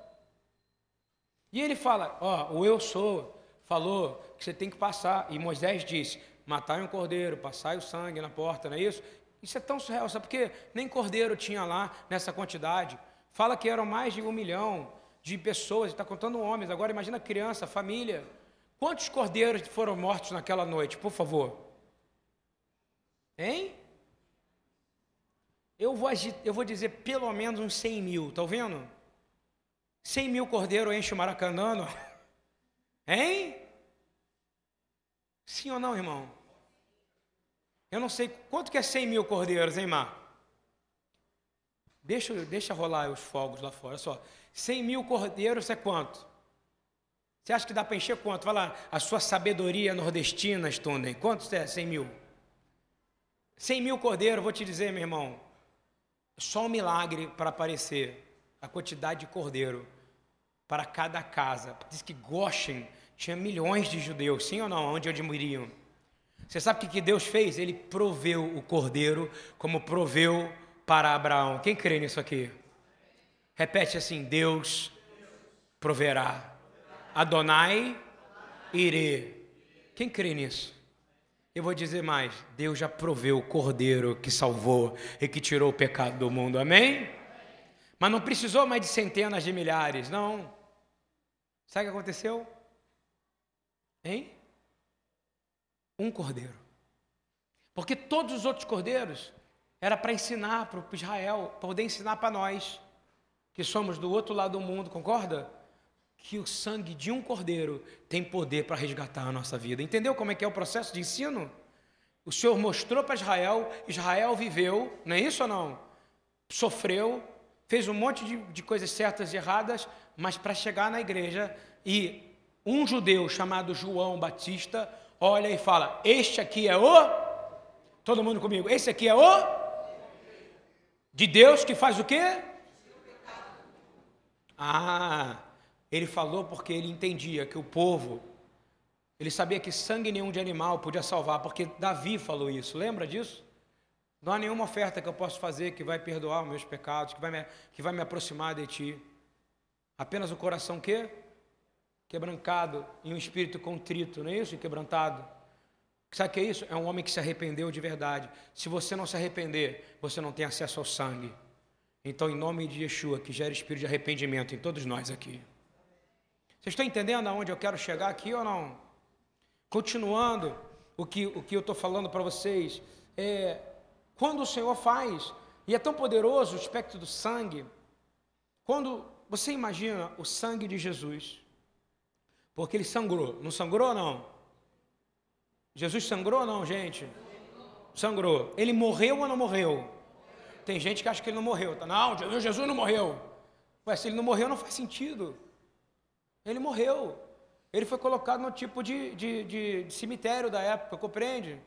E ele fala: Ó, o eu sou falou que você tem que passar. E Moisés disse: matai um cordeiro, passai o sangue na porta, não é isso? Isso é tão surreal, sabe porque nem cordeiro tinha lá nessa quantidade. Fala que eram mais de um milhão de pessoas, está contando homens. Agora imagina criança, família. Quantos cordeiros foram mortos naquela noite, por favor? Hein? Eu vou, eu vou dizer pelo menos uns 100 mil, tá vendo? 100 mil cordeiros enche o Maracanã, hein? Sim ou não, irmão? Eu não sei quanto que é 100 mil cordeiros, hein, Mar? Deixa, deixa rolar os fogos lá fora, só. 100 mil cordeiros é quanto? Você acha que dá para encher quanto? Vai lá, a sua sabedoria nordestina, Stunden. Quantos é 100 mil? 100 mil cordeiros, vou te dizer, meu irmão. Só um milagre para aparecer a quantidade de cordeiro para cada casa. Diz que Goshen tinha milhões de judeus, sim ou não? Onde eles moriam? Você sabe o que Deus fez? Ele proveu o cordeiro como proveu para Abraão. Quem crê nisso aqui? Repete assim: Deus proverá. Adonai irê. Quem crê nisso? Eu vou dizer mais: Deus já proveu o cordeiro que salvou e que tirou o pecado do mundo. Amém? Mas não precisou mais de centenas de milhares, não. Sabe o que aconteceu? Hein? Um cordeiro. Porque todos os outros cordeiros era para ensinar para Israel, para poder ensinar para nós, que somos do outro lado do mundo, concorda? Que o sangue de um cordeiro tem poder para resgatar a nossa vida. Entendeu como é que é o processo de ensino? O Senhor mostrou para Israel, Israel viveu, não é isso ou não? Sofreu, fez um monte de, de coisas certas e erradas, mas para chegar na igreja e um judeu chamado João Batista olha e fala: Este aqui é o. Todo mundo comigo, esse aqui é o. De Deus que faz o quê? Ah, ele falou porque ele entendia que o povo, ele sabia que sangue nenhum de animal podia salvar, porque Davi falou isso, lembra disso? Não há nenhuma oferta que eu possa fazer que vai perdoar os meus pecados, que vai me, que vai me aproximar de ti. Apenas o coração que? Quebrancado e um espírito contrito, não é isso? Quebrantado. Sabe o que é isso? É um homem que se arrependeu de verdade. Se você não se arrepender, você não tem acesso ao sangue. Então, em nome de Yeshua, que gera espírito de arrependimento em todos nós aqui. Vocês estão entendendo aonde eu quero chegar aqui ou não? Continuando o que, o que eu estou falando para vocês, é, quando o Senhor faz, e é tão poderoso o aspecto do sangue, quando você imagina o sangue de Jesus, porque ele sangrou, não sangrou ou não? Jesus sangrou ou não, gente? Sangrou. Ele morreu ou não morreu? Tem gente que acha que ele não morreu. Tá? Não, Jesus não morreu. Ué, se ele não morreu, não faz sentido. Ele morreu. Ele foi colocado no tipo de, de, de, de cemitério da época, compreende?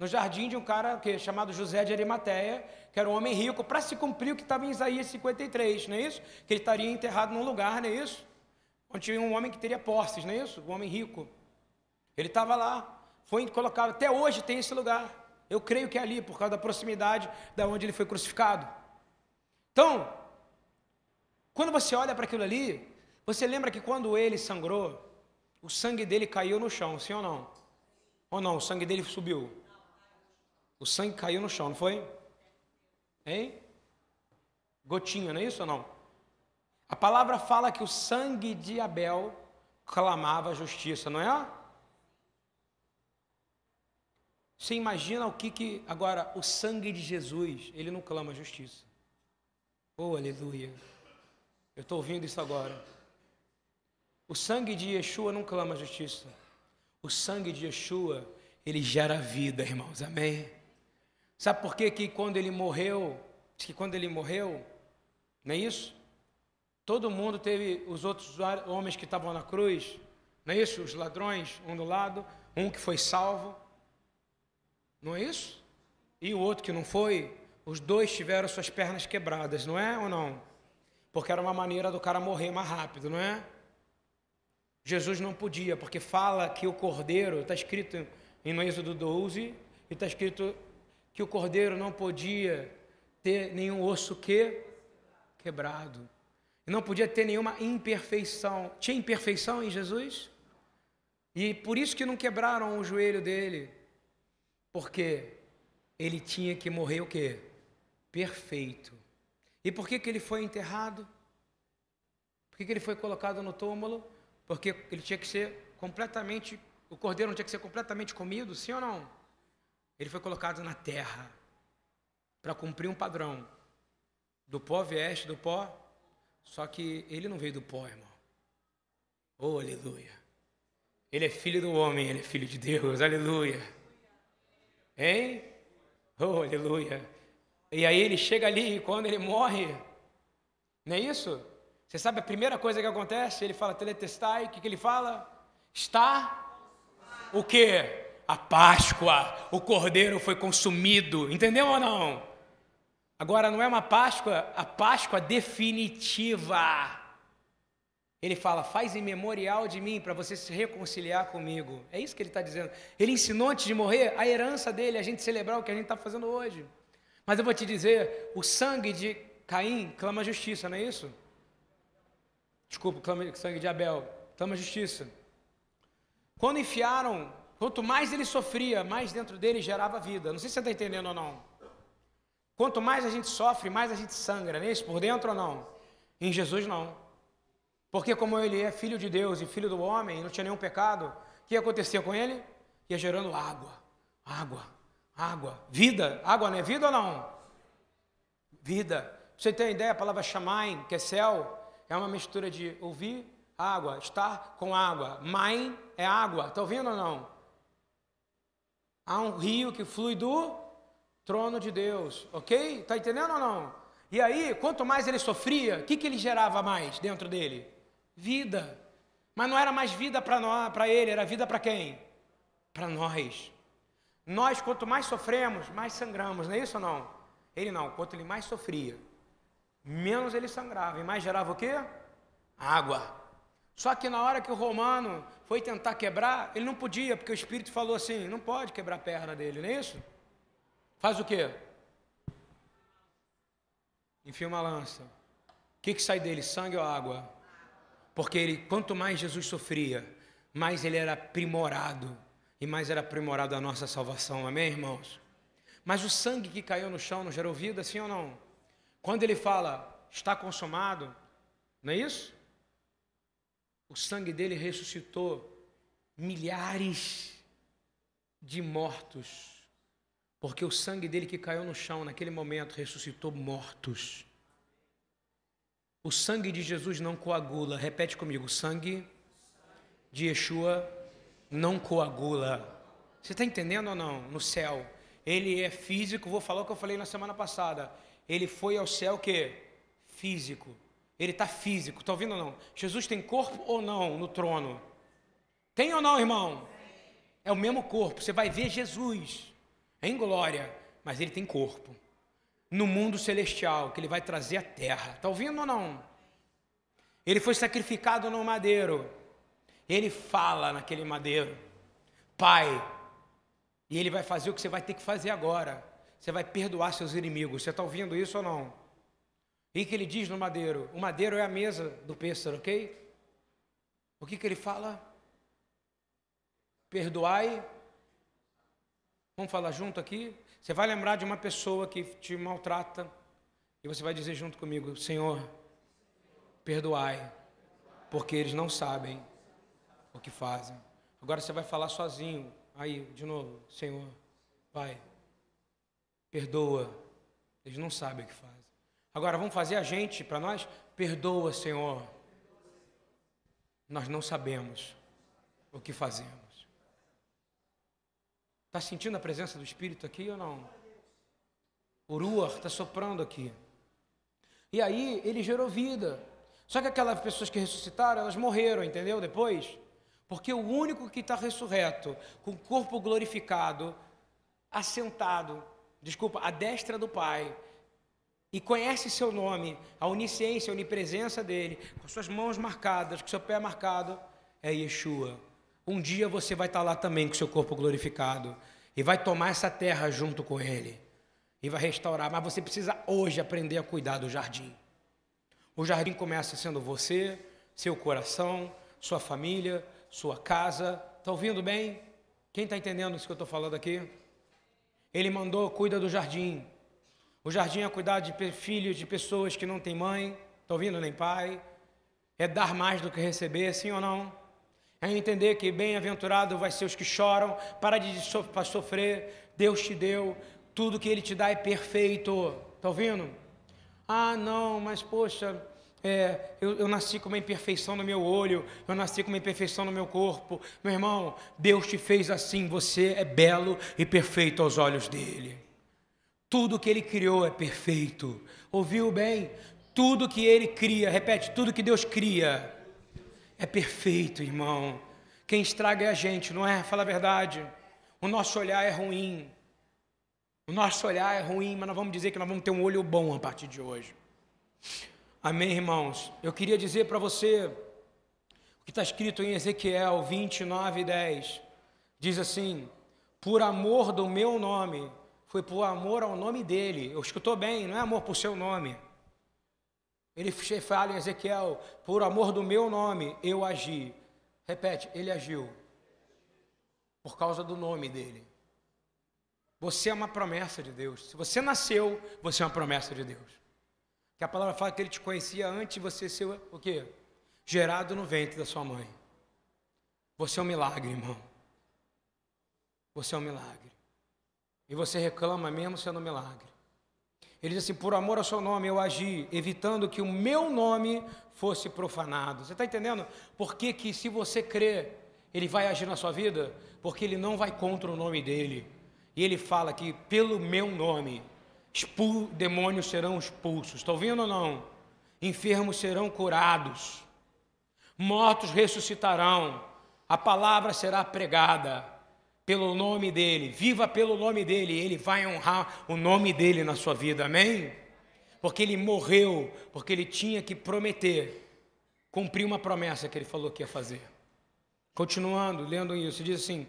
No jardim de um cara que, chamado José de Arimateia, que era um homem rico, para se cumprir o que estava em Isaías 53, não é isso? Que ele estaria enterrado num lugar, não é isso? Onde tinha um homem que teria posses, não é isso? Um homem rico. Ele estava lá. Foi colocado, até hoje tem esse lugar. Eu creio que é ali, por causa da proximidade da onde ele foi crucificado. Então, quando você olha para aquilo ali, você lembra que quando ele sangrou, o sangue dele caiu no chão, sim ou não? Ou não, o sangue dele subiu? O sangue caiu no chão, não foi? Hein? Gotinha, não é isso ou não? A palavra fala que o sangue de Abel clamava justiça, não é? Você imagina o que que agora o sangue de Jesus, ele não clama justiça. Oh, aleluia. Eu estou ouvindo isso agora. O sangue de Yeshua não clama justiça. O sangue de Yeshua, ele gera vida, irmãos. Amém? Sabe por que, que quando ele morreu, que quando ele morreu, não é isso? Todo mundo teve os outros homens que estavam na cruz, não é isso? Os ladrões, um do lado, um que foi salvo, não é isso? E o outro que não foi, os dois tiveram suas pernas quebradas, não é ou não? Porque era uma maneira do cara morrer mais rápido, não é? Jesus não podia, porque fala que o cordeiro, está escrito em Êxodo 12, e está escrito que o cordeiro não podia ter nenhum osso que quebrado. Não podia ter nenhuma imperfeição. Tinha imperfeição em Jesus? E por isso que não quebraram o joelho dele. Porque ele tinha que morrer o quê? Perfeito. E por que, que ele foi enterrado? Por que, que ele foi colocado no túmulo? Porque ele tinha que ser completamente, o cordeiro não tinha que ser completamente comido, sim ou não? Ele foi colocado na terra para cumprir um padrão. Do pó vieste, do pó. Só que ele não veio do pó, irmão. Oh, aleluia. Ele é filho do homem, ele é filho de Deus, aleluia. Hein? Oh, aleluia. E aí ele chega ali e quando ele morre, não é isso? Você sabe a primeira coisa que acontece? Ele fala teletestai, o que, que ele fala? Está o que? A Páscoa, o cordeiro foi consumido, entendeu ou não? Agora não é uma Páscoa, a Páscoa definitiva. Ele fala, faz em memorial de mim para você se reconciliar comigo. É isso que ele está dizendo. Ele ensinou antes de morrer a herança dele, a gente celebrar o que a gente está fazendo hoje. Mas eu vou te dizer, o sangue de Caim clama justiça, não é isso? Desculpa, clama sangue de Abel, clama justiça. Quando enfiaram, quanto mais ele sofria, mais dentro dele gerava vida. Não sei se você está entendendo ou não. Quanto mais a gente sofre, mais a gente sangra, não é isso? Por dentro ou não? Em Jesus não. Porque como ele é filho de Deus e filho do homem, não tinha nenhum pecado, o que acontecia com ele? Ia gerando água, água, água. Vida, água não é vida ou não? Vida. Você tem ideia, a palavra shamaim, que é céu, é uma mistura de ouvir água, estar com água. Mãe é água, está ouvindo ou não? Há um rio que flui do trono de Deus, ok? Está entendendo ou não? E aí, quanto mais ele sofria, o que, que ele gerava mais dentro dele? Vida. Mas não era mais vida para ele, era vida para quem? Para nós. Nós, quanto mais sofremos, mais sangramos, não é isso ou não? Ele não, quanto ele mais sofria, menos ele sangrava e mais gerava o quê? Água. Só que na hora que o romano foi tentar quebrar, ele não podia, porque o Espírito falou assim: não pode quebrar a perna dele, não é isso? Faz o quê? Enfia uma lança. O que, que sai dele, sangue ou água? Porque ele, quanto mais Jesus sofria, mais ele era aprimorado e mais era aprimorado a nossa salvação, amém, irmãos? Mas o sangue que caiu no chão não gerou vida, sim ou não? Quando ele fala, está consumado, não é isso? O sangue dele ressuscitou milhares de mortos, porque o sangue dele que caiu no chão naquele momento ressuscitou mortos. O sangue de Jesus não coagula, repete comigo: o sangue de Yeshua não coagula. Você está entendendo ou não? No céu, ele é físico, vou falar o que eu falei na semana passada ele foi ao céu que físico. Ele está físico, está ouvindo ou não? Jesus tem corpo ou não no trono? Tem ou não, irmão? É o mesmo corpo. Você vai ver Jesus em glória, mas ele tem corpo. No mundo celestial, que ele vai trazer à terra. Está ouvindo ou não? Ele foi sacrificado no madeiro. Ele fala naquele madeiro: Pai, e ele vai fazer o que você vai ter que fazer agora. Você vai perdoar seus inimigos. Você está ouvindo isso ou não? E que ele diz no madeiro? O madeiro é a mesa do pêssaro, ok? O que, que ele fala? Perdoai. Vamos falar junto aqui? Você vai lembrar de uma pessoa que te maltrata e você vai dizer junto comigo: Senhor, perdoai, porque eles não sabem o que fazem. Agora você vai falar sozinho. Aí, de novo, Senhor, vai perdoa. Eles não sabem o que fazem. Agora vamos fazer a gente para nós? Perdoa, Senhor. Nós não sabemos o que fazemos. Está sentindo a presença do Espírito aqui ou não? O Ruach está soprando aqui. E aí ele gerou vida. Só que aquelas pessoas que ressuscitaram, elas morreram, entendeu? Depois. Porque o único que está ressurreto, com o corpo glorificado, assentado, desculpa, à destra do Pai, e conhece seu nome, a onisciência, a onipresença dele, com suas mãos marcadas, com seu pé marcado, é Yeshua. Um dia você vai estar lá também com seu corpo glorificado e vai tomar essa terra junto com ele e vai restaurar, mas você precisa hoje aprender a cuidar do jardim. O jardim começa sendo você, seu coração, sua família, sua casa. Está ouvindo bem? Quem está entendendo isso que eu estou falando aqui? Ele mandou, cuida do jardim. O jardim é cuidar de filhos de pessoas que não têm mãe, está ouvindo, nem pai. É dar mais do que receber, sim ou não? É entender que bem-aventurado vai ser os que choram, para de sofrer, Deus te deu, tudo que Ele te dá é perfeito. Está ouvindo? Ah, não, mas poxa, é, eu, eu, nasci com uma imperfeição no meu olho, eu nasci com uma imperfeição no meu corpo. Meu irmão, Deus te fez assim, você é belo e perfeito aos olhos dele. Tudo que ele criou é perfeito. Ouviu bem? Tudo que ele cria, repete, tudo que Deus cria é perfeito, irmão. Quem estraga é a gente, não é? Fala a verdade. O nosso olhar é ruim. O nosso olhar é ruim, mas nós vamos dizer que nós vamos ter um olho bom a partir de hoje. Amém, irmãos? Eu queria dizer para você o que está escrito em Ezequiel 29, 10. Diz assim: Por amor do meu nome, foi por amor ao nome dele. Eu escutou bem, não é amor por seu nome. Ele fala em Ezequiel: Por amor do meu nome, eu agi. Repete, ele agiu. Por causa do nome dele. Você é uma promessa de Deus. Se você nasceu, você é uma promessa de Deus. Que a palavra fala que ele te conhecia antes de você ser o quê? Gerado no ventre da sua mãe. Você é um milagre, irmão. Você é um milagre. E você reclama mesmo sendo milagre. Ele diz assim: por amor ao seu nome eu agi, evitando que o meu nome fosse profanado. Você está entendendo? Por que, que se você crê, ele vai agir na sua vida? Porque ele não vai contra o nome dele. E ele fala que pelo meu nome demônios serão expulsos. Está ouvindo ou não? Enfermos serão curados. Mortos ressuscitarão. A palavra será pregada pelo nome dele. Viva pelo nome dele. Ele vai honrar o nome dele na sua vida. Amém? Porque ele morreu, porque ele tinha que prometer, cumprir uma promessa que ele falou que ia fazer. Continuando, lendo isso, diz assim: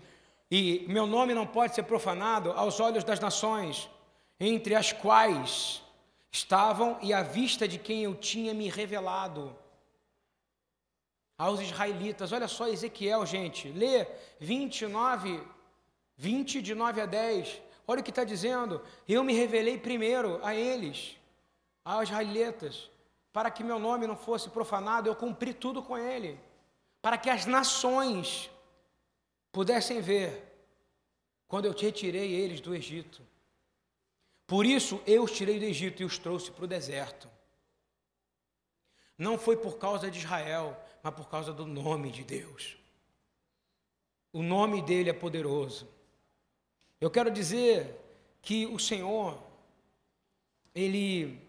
E meu nome não pode ser profanado aos olhos das nações entre as quais estavam e à vista de quem eu tinha me revelado. Aos israelitas, olha só Ezequiel, gente, lê 29, 20 de 9 a 10. Olha o que está dizendo. Eu me revelei primeiro a eles, aos israelitas, para que meu nome não fosse profanado, eu cumpri tudo com ele, para que as nações pudessem ver quando eu retirei eles do Egito. Por isso eu os tirei do Egito e os trouxe para o deserto. Não foi por causa de Israel, mas por causa do nome de Deus. O nome dele é poderoso. Eu quero dizer que o Senhor, ele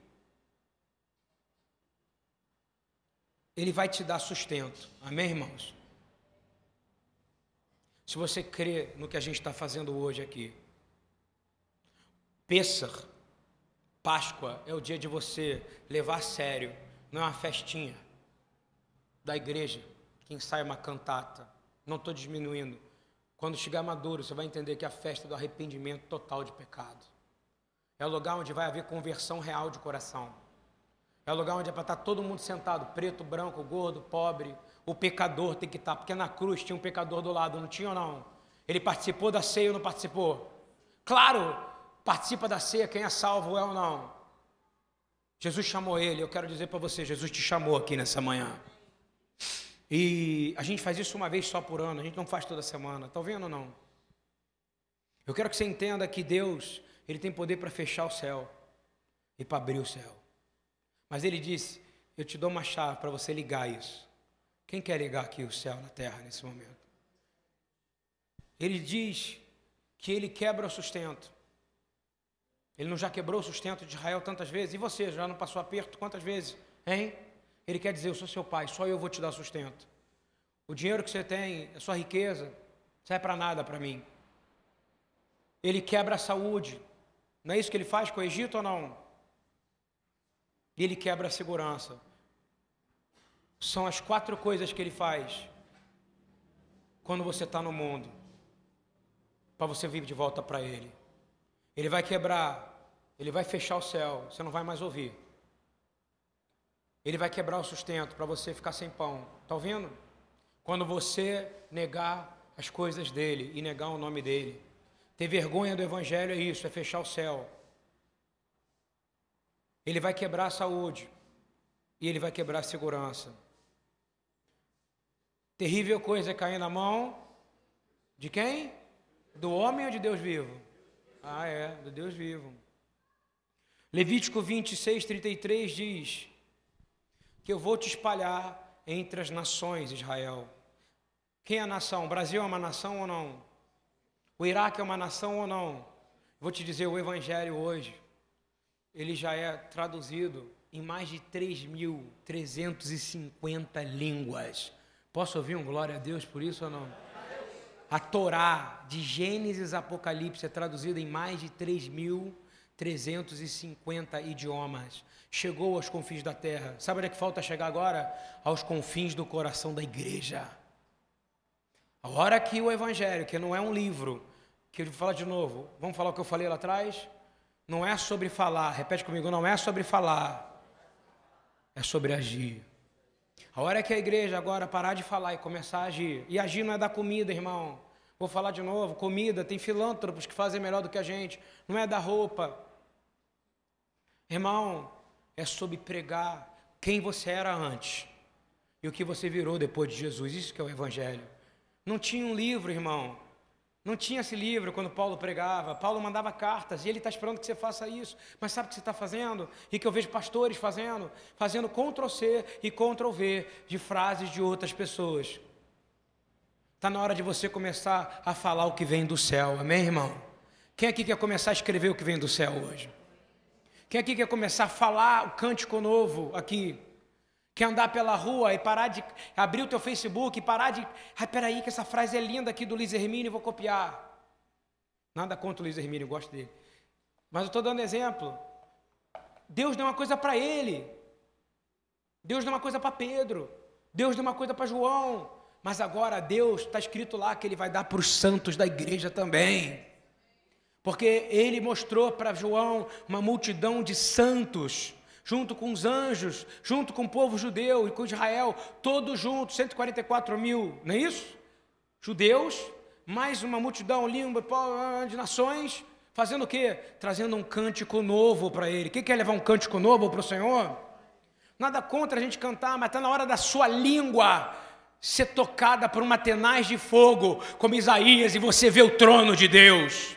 ele vai te dar sustento. Amém, irmãos? Se você crê no que a gente está fazendo hoje aqui. Pêssar, Páscoa, é o dia de você levar a sério, não é uma festinha da igreja, que ensaia uma cantata. Não estou diminuindo. Quando chegar maduro, você vai entender que é a festa do arrependimento total de pecado. É o lugar onde vai haver conversão real de coração. É o lugar onde é para estar tá todo mundo sentado, preto, branco, gordo, pobre. O pecador tem que estar, tá, porque na cruz tinha um pecador do lado, não tinha ou não? Ele participou da ceia ou não participou? Claro, participa da ceia, quem é salvo é ou não. Jesus chamou ele, eu quero dizer para você, Jesus te chamou aqui nessa manhã. E a gente faz isso uma vez só por ano, a gente não faz toda semana, está vendo ou não? Eu quero que você entenda que Deus, Ele tem poder para fechar o céu e para abrir o céu. Mas ele disse: Eu te dou uma chave para você ligar isso. Quem quer ligar aqui o céu na terra nesse momento? Ele diz que ele quebra o sustento. Ele não já quebrou o sustento de Israel tantas vezes? E você já não passou aperto quantas vezes? Hein? Ele quer dizer: Eu sou seu pai, só eu vou te dar sustento. O dinheiro que você tem, a sua riqueza, serve para nada para mim. Ele quebra a saúde. Não é isso que ele faz com o Egito ou não? Ele quebra a segurança. São as quatro coisas que ele faz quando você está no mundo, para você vir de volta para ele. Ele vai quebrar, ele vai fechar o céu, você não vai mais ouvir. Ele vai quebrar o sustento para você ficar sem pão. Está ouvindo? Quando você negar as coisas dele e negar o nome dele. Ter vergonha do Evangelho é isso, é fechar o céu. Ele vai quebrar a saúde e ele vai quebrar a segurança. Terrível coisa é cair na mão de quem? Do homem ou de Deus vivo? Ah, é, do Deus vivo. Levítico 26, 33 diz: Que eu vou te espalhar entre as nações, Israel. Quem é a nação? O Brasil é uma nação ou não? O Iraque é uma nação ou não? Vou te dizer, o Evangelho hoje, ele já é traduzido em mais de 3.350 línguas. Posso ouvir um glória a Deus por isso ou não? A Torá, de Gênesis a Apocalipse, é traduzida em mais de 3.350 idiomas. Chegou aos confins da terra. Sabe onde é que falta chegar agora? Aos confins do coração da igreja. A hora que o Evangelho, que não é um livro, que eu vou falar de novo, vamos falar o que eu falei lá atrás? Não é sobre falar, repete comigo, não é sobre falar, é sobre agir. A hora é que a igreja agora parar de falar e começar a agir. E agir não é dar comida, irmão. Vou falar de novo: comida, tem filântropos que fazem melhor do que a gente. Não é dar roupa. Irmão, é sobre pregar quem você era antes e o que você virou depois de Jesus. Isso que é o Evangelho. Não tinha um livro, irmão. Não tinha esse livro quando Paulo pregava. Paulo mandava cartas e ele está esperando que você faça isso. Mas sabe o que você está fazendo? E que eu vejo pastores fazendo? Fazendo Ctrl-C e Ctrl-V de frases de outras pessoas. Está na hora de você começar a falar o que vem do céu. Amém, irmão? Quem aqui quer começar a escrever o que vem do céu hoje? Quem aqui quer começar a falar o cântico novo aqui? Quer andar pela rua e parar de abrir o teu Facebook e parar de. Ai, peraí, que essa frase é linda aqui do Luiz Hermínio, vou copiar. Nada contra o Luiz Hermínio, eu gosto dele. Mas eu estou dando exemplo. Deus deu uma coisa para ele. Deus deu uma coisa para Pedro. Deus deu uma coisa para João. Mas agora Deus, está escrito lá que ele vai dar para os santos da igreja também. Porque ele mostrou para João uma multidão de santos junto com os anjos, junto com o povo judeu e com Israel, todos juntos, 144 mil, não é isso? Judeus, mais uma multidão língua de nações, fazendo o quê? Trazendo um cântico novo para ele. O que é levar um cântico novo para o Senhor? Nada contra a gente cantar, mas está na hora da sua língua ser tocada por uma tenaz de fogo, como Isaías, e você vê o trono de Deus.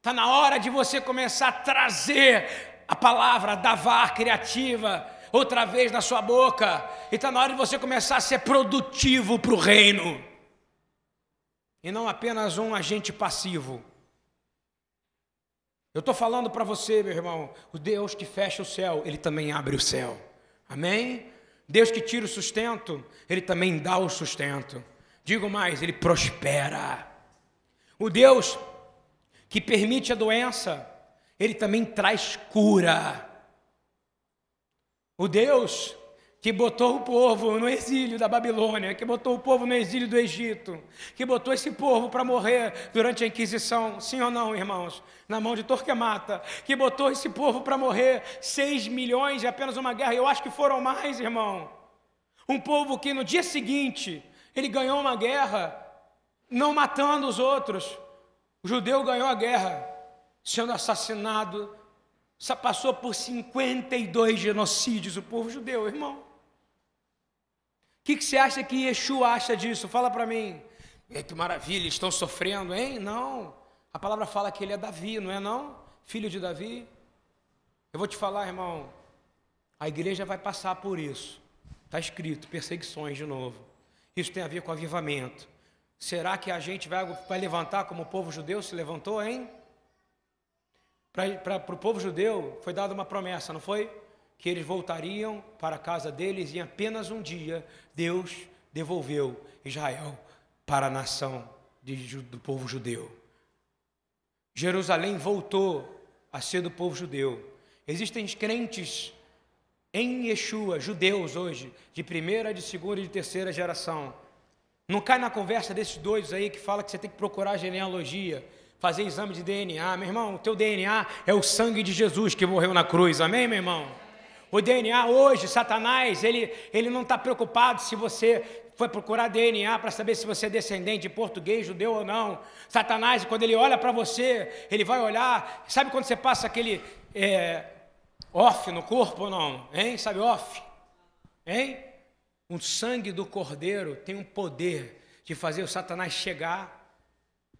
Está na hora de você começar a trazer a palavra davar criativa outra vez na sua boca. E está na hora de você começar a ser produtivo para o reino. E não apenas um agente passivo. Eu estou falando para você, meu irmão, o Deus que fecha o céu, ele também abre o céu. Amém? Deus que tira o sustento, ele também dá o sustento. Digo mais, ele prospera. O Deus que permite a doença, ele também traz cura. O Deus que botou o povo no exílio da Babilônia, que botou o povo no exílio do Egito, que botou esse povo para morrer durante a Inquisição, sim ou não, irmãos? Na mão de Torquemada, que botou esse povo para morrer, seis milhões de apenas uma guerra, eu acho que foram mais, irmão. Um povo que no dia seguinte ele ganhou uma guerra, não matando os outros. O judeu ganhou a guerra, sendo assassinado, passou por 52 genocídios o povo judeu, irmão. O que, que você acha que Yeshua acha disso? Fala para mim. Que maravilha, estão sofrendo, hein? Não. A palavra fala que ele é Davi, não é não? Filho de Davi. Eu vou te falar, irmão. A igreja vai passar por isso. Está escrito, perseguições de novo. Isso tem a ver com avivamento. Será que a gente vai, vai levantar como o povo judeu se levantou, hein? Para o povo judeu foi dada uma promessa, não foi? Que eles voltariam para a casa deles e em apenas um dia Deus devolveu Israel para a nação de, do povo judeu. Jerusalém voltou a ser do povo judeu. Existem crentes em Yeshua, judeus hoje, de primeira, de segunda e de terceira geração. Não cai na conversa desses dois aí que fala que você tem que procurar genealogia, fazer exame de DNA. Meu irmão, o teu DNA é o sangue de Jesus que morreu na cruz. Amém, meu irmão? O DNA hoje, Satanás, ele, ele não está preocupado se você foi procurar DNA para saber se você é descendente de português, judeu ou não. Satanás, quando ele olha para você, ele vai olhar. Sabe quando você passa aquele é, off no corpo ou não? Hein? Sabe off? Hein? O sangue do cordeiro tem um poder de fazer o Satanás chegar,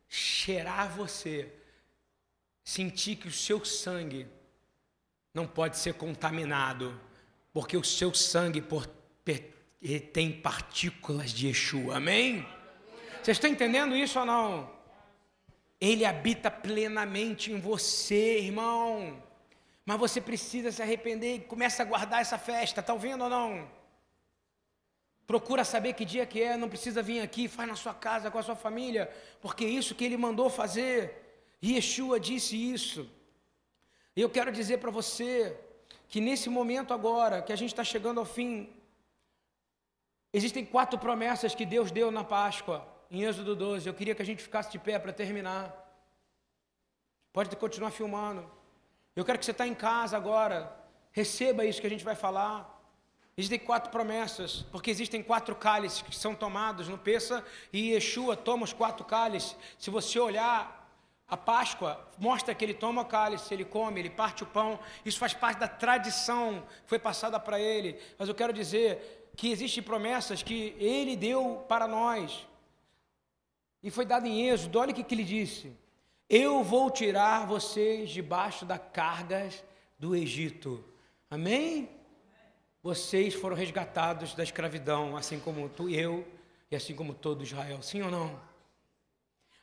cheirar você, sentir que o seu sangue não pode ser contaminado, porque o seu sangue por, per, tem partículas de Yeshua, amém? Vocês estão entendendo isso ou não? Ele habita plenamente em você, irmão. Mas você precisa se arrepender e começa a guardar essa festa, está ouvindo ou não? Procura saber que dia que é, não precisa vir aqui, faz na sua casa com a sua família, porque é isso que ele mandou fazer. Yeshua disse isso. E eu quero dizer para você que nesse momento agora, que a gente está chegando ao fim, existem quatro promessas que Deus deu na Páscoa, em Êxodo 12. Eu queria que a gente ficasse de pé para terminar. Pode continuar filmando. Eu quero que você está em casa agora, receba isso que a gente vai falar. Existem quatro promessas, porque existem quatro cálices que são tomados no Peça e Yeshua toma os quatro cálices. Se você olhar a Páscoa mostra que ele toma o cálice, ele come, ele parte o pão. Isso faz parte da tradição que foi passada para ele. Mas eu quero dizer que existem promessas que ele deu para nós. E foi dado em Êxodo. Olha o que, que ele disse: Eu vou tirar vocês debaixo das cargas do Egito. Amém? Vocês foram resgatados da escravidão, assim como tu e eu, e assim como todo Israel. Sim ou não?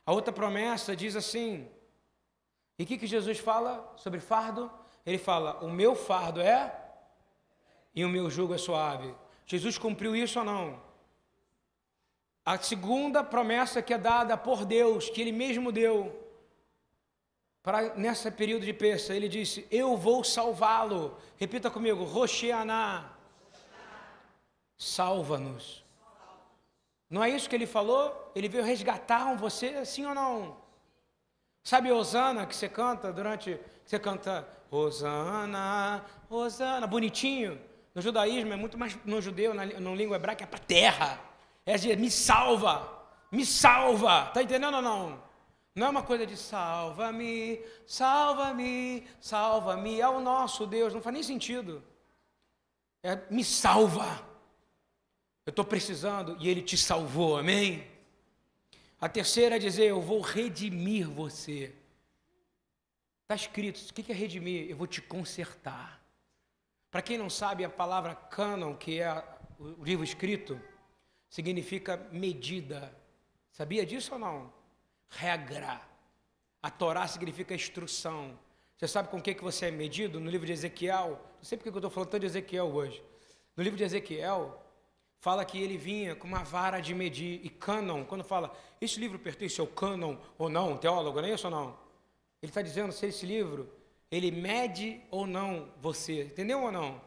A outra promessa diz assim: e o que, que Jesus fala sobre fardo? Ele fala: o meu fardo é e o meu jugo é suave. Jesus cumpriu isso ou não? A segunda promessa que é dada por Deus, que Ele mesmo deu, para nessa período de peça, Ele disse: Eu vou salvá-lo. Repita comigo: Roxeaná. Salva-nos. Não é isso que ele falou? Ele veio resgatar você, sim ou não? Sabe Osana que você canta durante. Você canta Osana, Osana, bonitinho. No judaísmo é muito mais no judeu, na, na língua hebraica, é para terra. É dizer, me salva, me salva. Está entendendo ou não? Não é uma coisa de salva-me, salva-me, salva-me ao nosso Deus. Não faz nem sentido. É me salva. Eu estou precisando e Ele te salvou, amém? A terceira é dizer: Eu vou redimir você. Está escrito: o que é redimir? Eu vou te consertar. Para quem não sabe, a palavra canon, que é o livro escrito, significa medida. Sabia disso ou não? Regra. A Torá significa instrução. Você sabe com o que, que você é medido? No livro de Ezequiel, não sei porque eu estou falando tanto de Ezequiel hoje. No livro de Ezequiel, fala que ele vinha com uma vara de medir. E cânon, quando fala, esse livro pertence ao cânon ou não, teólogo, não é isso ou não? Ele está dizendo se esse livro, ele mede ou não você, entendeu ou não?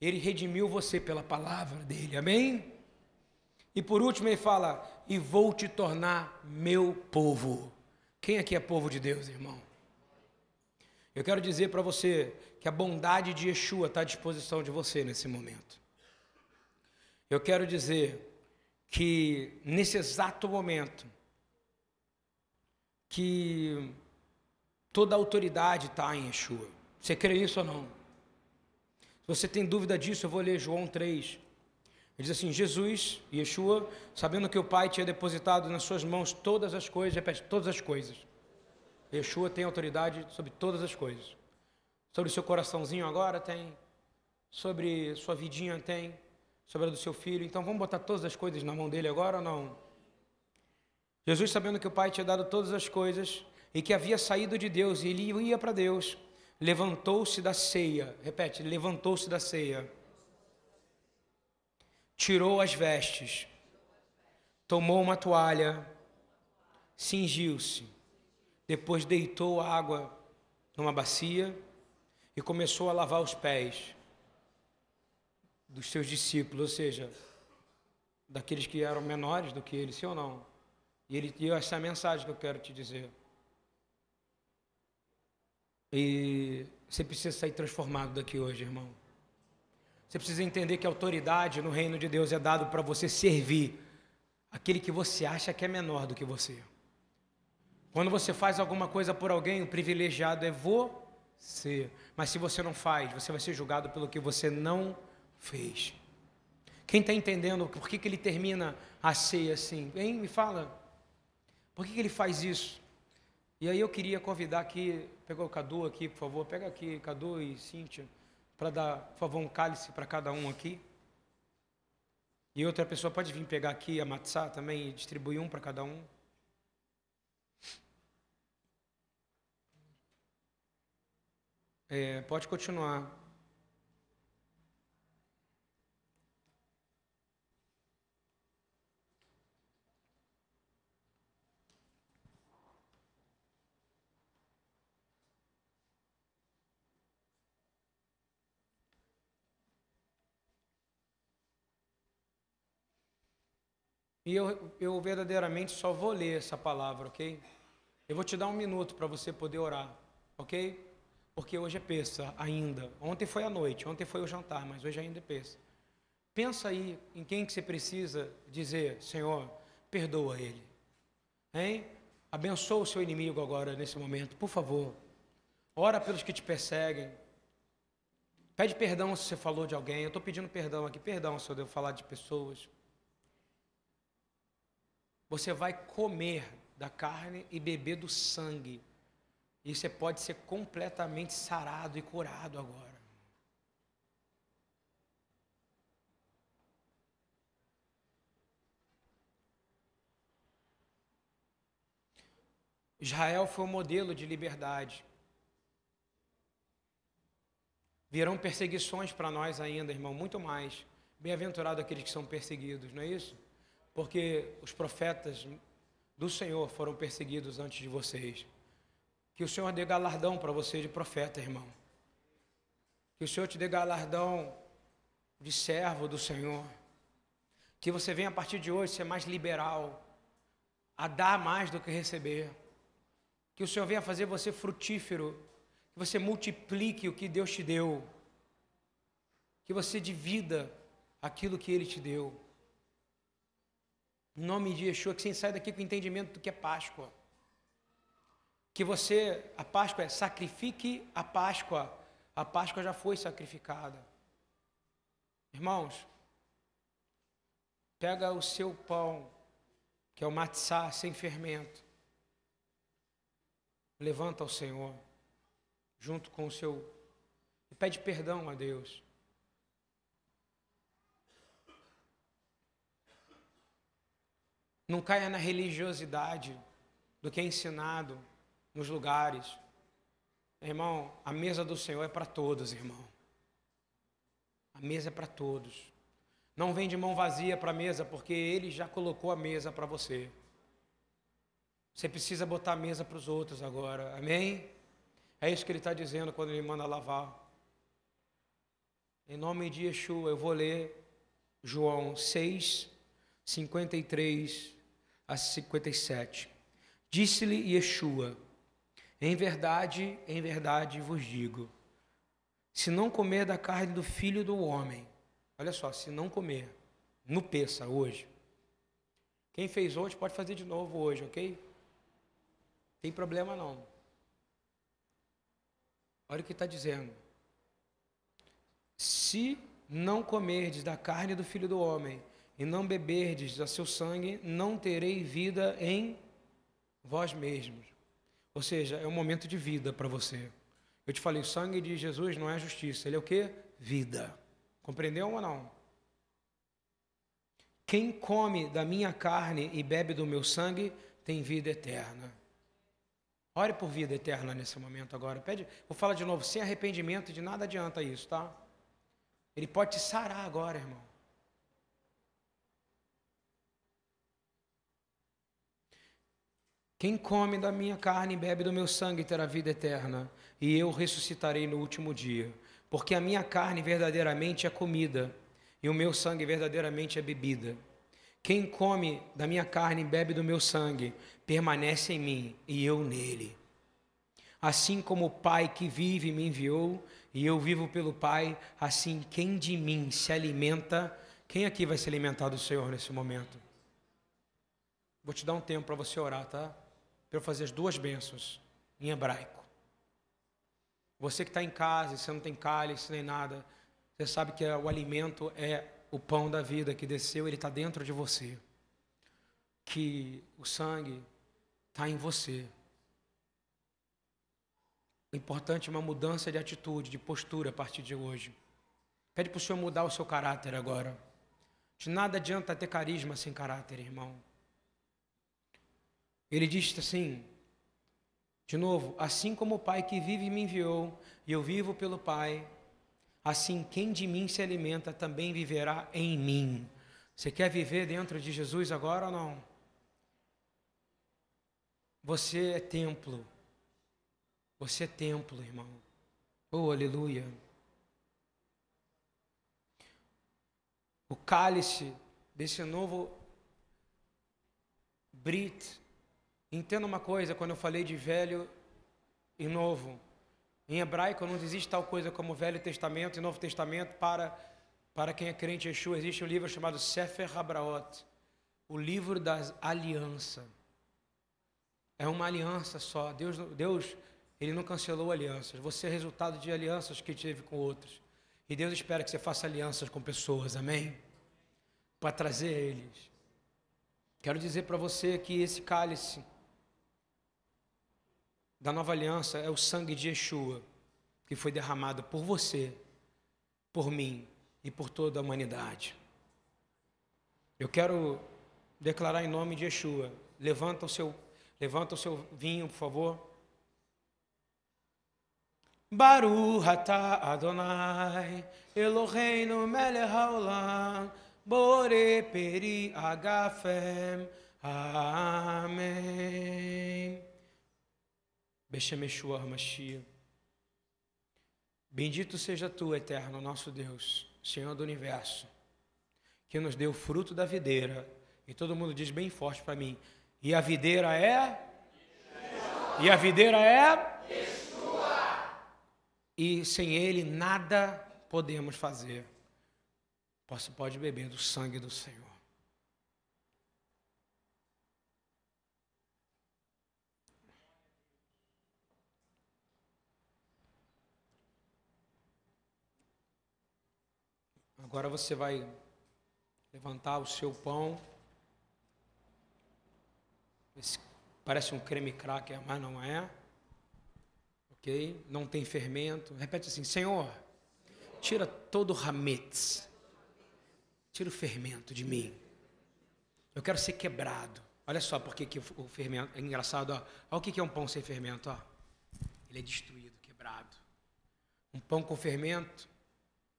Ele redimiu você pela palavra dele, amém? E por último ele fala, e vou te tornar meu povo. Quem aqui é povo de Deus, irmão? Eu quero dizer para você que a bondade de Yeshua está à disposição de você nesse momento. Eu quero dizer que nesse exato momento, que toda a autoridade está em Yeshua. Você crê isso ou não? Se você tem dúvida disso, eu vou ler João 3. Ele diz assim: Jesus, Yeshua, sabendo que o Pai tinha depositado nas suas mãos todas as coisas, repete, todas as coisas. Yeshua tem autoridade sobre todas as coisas. Sobre o seu coraçãozinho agora tem. sobre sua vidinha tem, sobre a do seu filho. Então vamos botar todas as coisas na mão dele agora ou não? Jesus, sabendo que o Pai tinha dado todas as coisas e que havia saído de Deus e ele ia para Deus, levantou-se da ceia. Repete, levantou-se da ceia. Tirou as vestes, tomou uma toalha, cingiu-se, depois deitou água numa bacia e começou a lavar os pés dos seus discípulos, ou seja, daqueles que eram menores do que ele, sim ou não? E ele deu essa mensagem que eu quero te dizer. E você precisa sair transformado daqui hoje, irmão. Você precisa entender que a autoridade no reino de Deus é dado para você servir aquele que você acha que é menor do que você. Quando você faz alguma coisa por alguém, o privilegiado é você. Mas se você não faz, você vai ser julgado pelo que você não fez. Quem está entendendo por que, que ele termina a ceia assim? Hein? Me fala. Por que, que ele faz isso? E aí eu queria convidar aqui, pegou o Cadu aqui, por favor, pega aqui, Cadu e Cíntia, para dar, por favor, um cálice para cada um aqui. E outra pessoa pode vir pegar aqui a matzá também e distribuir um para cada um. É, pode continuar. E eu, eu verdadeiramente só vou ler essa palavra, ok? Eu vou te dar um minuto para você poder orar, ok? Porque hoje é peça ainda. Ontem foi a noite, ontem foi o jantar, mas hoje ainda é peça. Pensa aí em quem que você precisa dizer, Senhor, perdoa ele. Hein? Abençoa o seu inimigo agora, nesse momento, por favor. Ora pelos que te perseguem. Pede perdão se você falou de alguém. Eu estou pedindo perdão aqui. Perdão se eu devo falar de pessoas. Você vai comer da carne e beber do sangue e você pode ser completamente sarado e curado agora. Israel foi um modelo de liberdade. Virão perseguições para nós ainda, irmão, muito mais. Bem-aventurado aqueles que são perseguidos, não é isso? Porque os profetas do Senhor foram perseguidos antes de vocês. Que o Senhor dê galardão para você de profeta, irmão. Que o Senhor te dê galardão de servo do Senhor. Que você venha a partir de hoje ser mais liberal, a dar mais do que receber. Que o Senhor venha fazer você frutífero, que você multiplique o que Deus te deu. Que você divida aquilo que Ele te deu. Em nome de Yeshua, que você saia daqui com o entendimento do que é Páscoa que você, a Páscoa é sacrifique a Páscoa. A Páscoa já foi sacrificada. Irmãos, pega o seu pão, que é o matzá sem fermento. Levanta ao Senhor, junto com o seu. E pede perdão a Deus. Não caia na religiosidade do que é ensinado nos lugares. Irmão, a mesa do Senhor é para todos, irmão. A mesa é para todos. Não vem de mão vazia para a mesa, porque Ele já colocou a mesa para você. Você precisa botar a mesa para os outros agora. Amém? É isso que Ele está dizendo quando Ele manda lavar. Em nome de Yeshua, eu vou ler João 6, 53 a 57. Disse-lhe Yeshua: em verdade, em verdade vos digo: se não comer da carne do filho do homem, olha só, se não comer, no peça hoje. Quem fez hoje pode fazer de novo hoje, ok? Tem problema não. Olha o que está dizendo. Se não comerdes da carne do filho do homem e não beberdes da seu sangue, não terei vida em vós mesmos. Ou seja, é um momento de vida para você. Eu te falei, o sangue de Jesus não é justiça, ele é o que? Vida. Compreendeu ou não? Quem come da minha carne e bebe do meu sangue tem vida eterna. Ore por vida eterna nesse momento agora. Pede, vou falar de novo, sem arrependimento, de nada adianta isso, tá? Ele pode te sarar agora, irmão. Quem come da minha carne e bebe do meu sangue terá vida eterna, e eu ressuscitarei no último dia. Porque a minha carne verdadeiramente é comida, e o meu sangue verdadeiramente é bebida. Quem come da minha carne e bebe do meu sangue, permanece em mim e eu nele. Assim como o Pai que vive me enviou, e eu vivo pelo Pai, assim quem de mim se alimenta, quem aqui vai se alimentar do Senhor nesse momento? Vou te dar um tempo para você orar, tá? Para eu fazer as duas bênçãos em hebraico. Você que está em casa, você não tem cálice nem nada, você sabe que o alimento é o pão da vida que desceu, ele está dentro de você. Que o sangue está em você. O importante é uma mudança de atitude, de postura a partir de hoje. Pede para o Senhor mudar o seu caráter agora. De nada adianta ter carisma sem caráter, irmão. Ele diz assim, de novo, assim como o Pai que vive me enviou, e eu vivo pelo Pai, assim quem de mim se alimenta também viverá em mim. Você quer viver dentro de Jesus agora ou não? Você é templo. Você é templo, irmão. Oh, aleluia. O cálice desse novo Brit Entenda uma coisa, quando eu falei de velho e novo, em hebraico não existe tal coisa como Velho Testamento e Novo Testamento para, para quem é crente em Yeshua. Existe um livro chamado Sefer Habraot, o livro das alianças. É uma aliança só. Deus, Deus, ele não cancelou alianças. Você é resultado de alianças que teve com outros. E Deus espera que você faça alianças com pessoas, amém? Para trazer eles. Quero dizer para você que esse cálice da nova aliança é o sangue de Yeshua, que foi derramado por você, por mim e por toda a humanidade. Eu quero declarar em nome de Yeshua. Levanta o seu, levanta o seu vinho, por favor. Baruch atah Adonai, Eloheinu melech haolam, bore peri agafem. Amém. Beshem Yeshua HaMashiach. Bendito seja tu, eterno nosso Deus, Senhor do universo, que nos deu o fruto da videira. E todo mundo diz bem forte para mim: e a videira é? E a videira é? E sem ele nada podemos fazer. Pode beber do sangue do Senhor. Agora você vai levantar o seu pão. Esse parece um creme cracker, mas não é. Ok? Não tem fermento. Repete assim: Senhor, tira todo o rametz. Tira o fermento de mim. Eu quero ser quebrado. Olha só porque que o fermento. É engraçado. Olha o que é um pão sem fermento, ó. Ele é destruído, quebrado. Um pão com fermento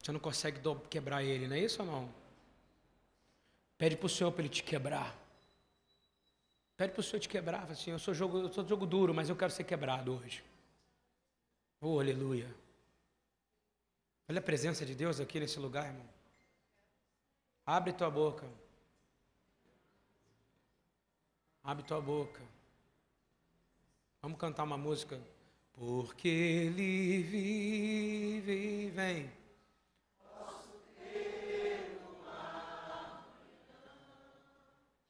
você não consegue quebrar ele, não é isso ou não? Pede para o Senhor para ele te quebrar. Pede para o Senhor te quebrar. Assim, eu sou jogo, eu sou jogo duro, mas eu quero ser quebrado hoje. Oh, aleluia. Olha a presença de Deus aqui nesse lugar, irmão. Abre tua boca. Abre tua boca. Vamos cantar uma música. Porque Ele vive, vem.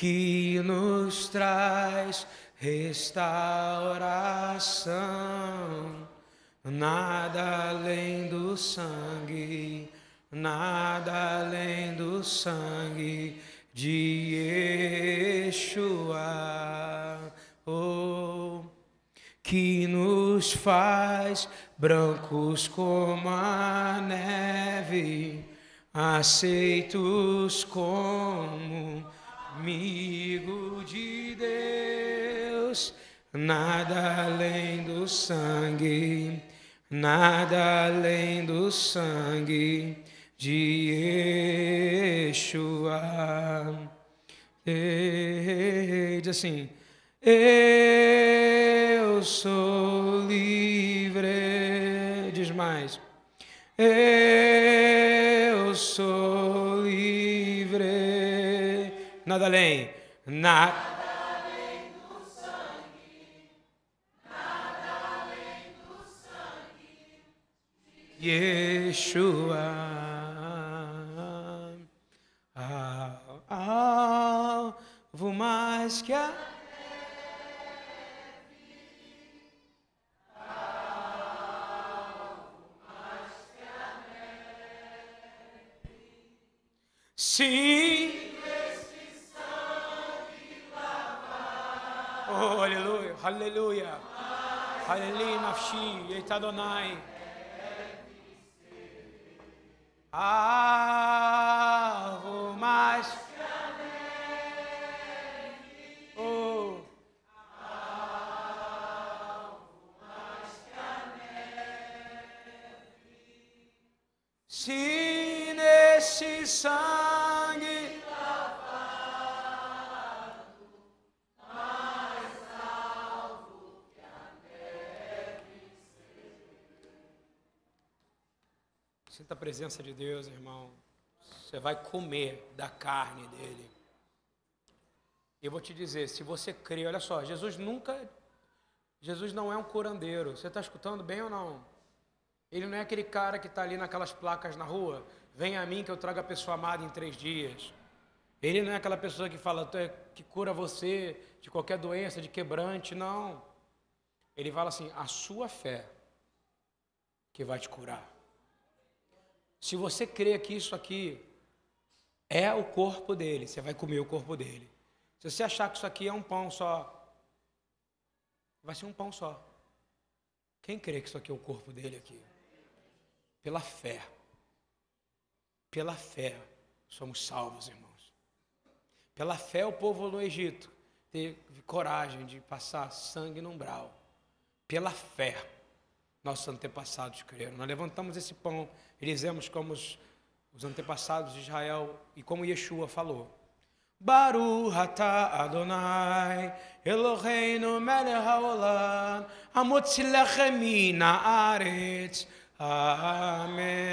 Que nos traz restauração. Nada além do sangue, nada além do sangue de Yeshua. Oh, que nos faz brancos como a neve, aceitos como amigo de Deus, nada além do sangue, nada além do sangue de Yeshua. Diz assim, eu sou livre. Diz mais. Eu sou livre. Nada além. Nada. além do sangue. Nada além do sangue. Yeshua. Alvo mais que a Sim. Oh, aleluia, aleluia. Aleluia, nafshi, etadonai. Avo mais. Oh. Se nesse presença de Deus, irmão. Você vai comer da carne dele. Eu vou te dizer, se você crê, olha só, Jesus nunca. Jesus não é um curandeiro. Você está escutando bem ou não? Ele não é aquele cara que está ali naquelas placas na rua. Venha a mim que eu trago a pessoa amada em três dias. Ele não é aquela pessoa que fala que cura você de qualquer doença, de quebrante, não. Ele fala assim: a sua fé que vai te curar. Se você crê que isso aqui é o corpo dele, você vai comer o corpo dele. Se você achar que isso aqui é um pão só, vai ser um pão só. Quem crê que isso aqui é o corpo dele aqui? Pela fé. Pela fé somos salvos, irmãos. Pela fé o povo no Egito teve coragem de passar sangue no umbral. Pela fé nossos antepassados creram. Nós levantamos esse pão dizemos como os, os antepassados de Israel e como Yeshua falou. Baruch atah Adonai Eloheinu melech haolam Hamotzi lechem min Amém.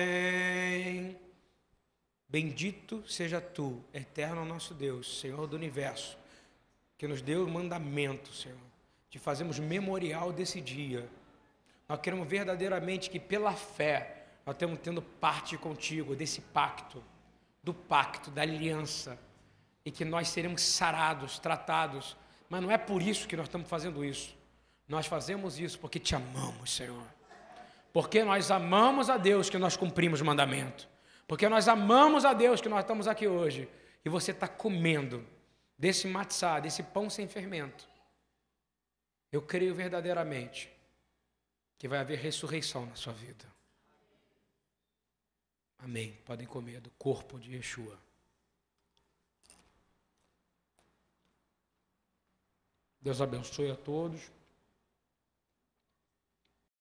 Bendito seja tu, eterno nosso Deus, Senhor do universo, que nos deu o mandamento, Senhor, de fazermos memorial desse dia. Nós queremos verdadeiramente que pela fé nós estamos tendo parte contigo desse pacto, do pacto, da aliança, e que nós seremos sarados, tratados. Mas não é por isso que nós estamos fazendo isso. Nós fazemos isso porque te amamos, Senhor. Porque nós amamos a Deus que nós cumprimos o mandamento. Porque nós amamos a Deus que nós estamos aqui hoje. E você está comendo desse matzá, desse pão sem fermento. Eu creio verdadeiramente que vai haver ressurreição na sua vida. Amém. Podem comer do corpo de Yeshua. Deus abençoe a todos.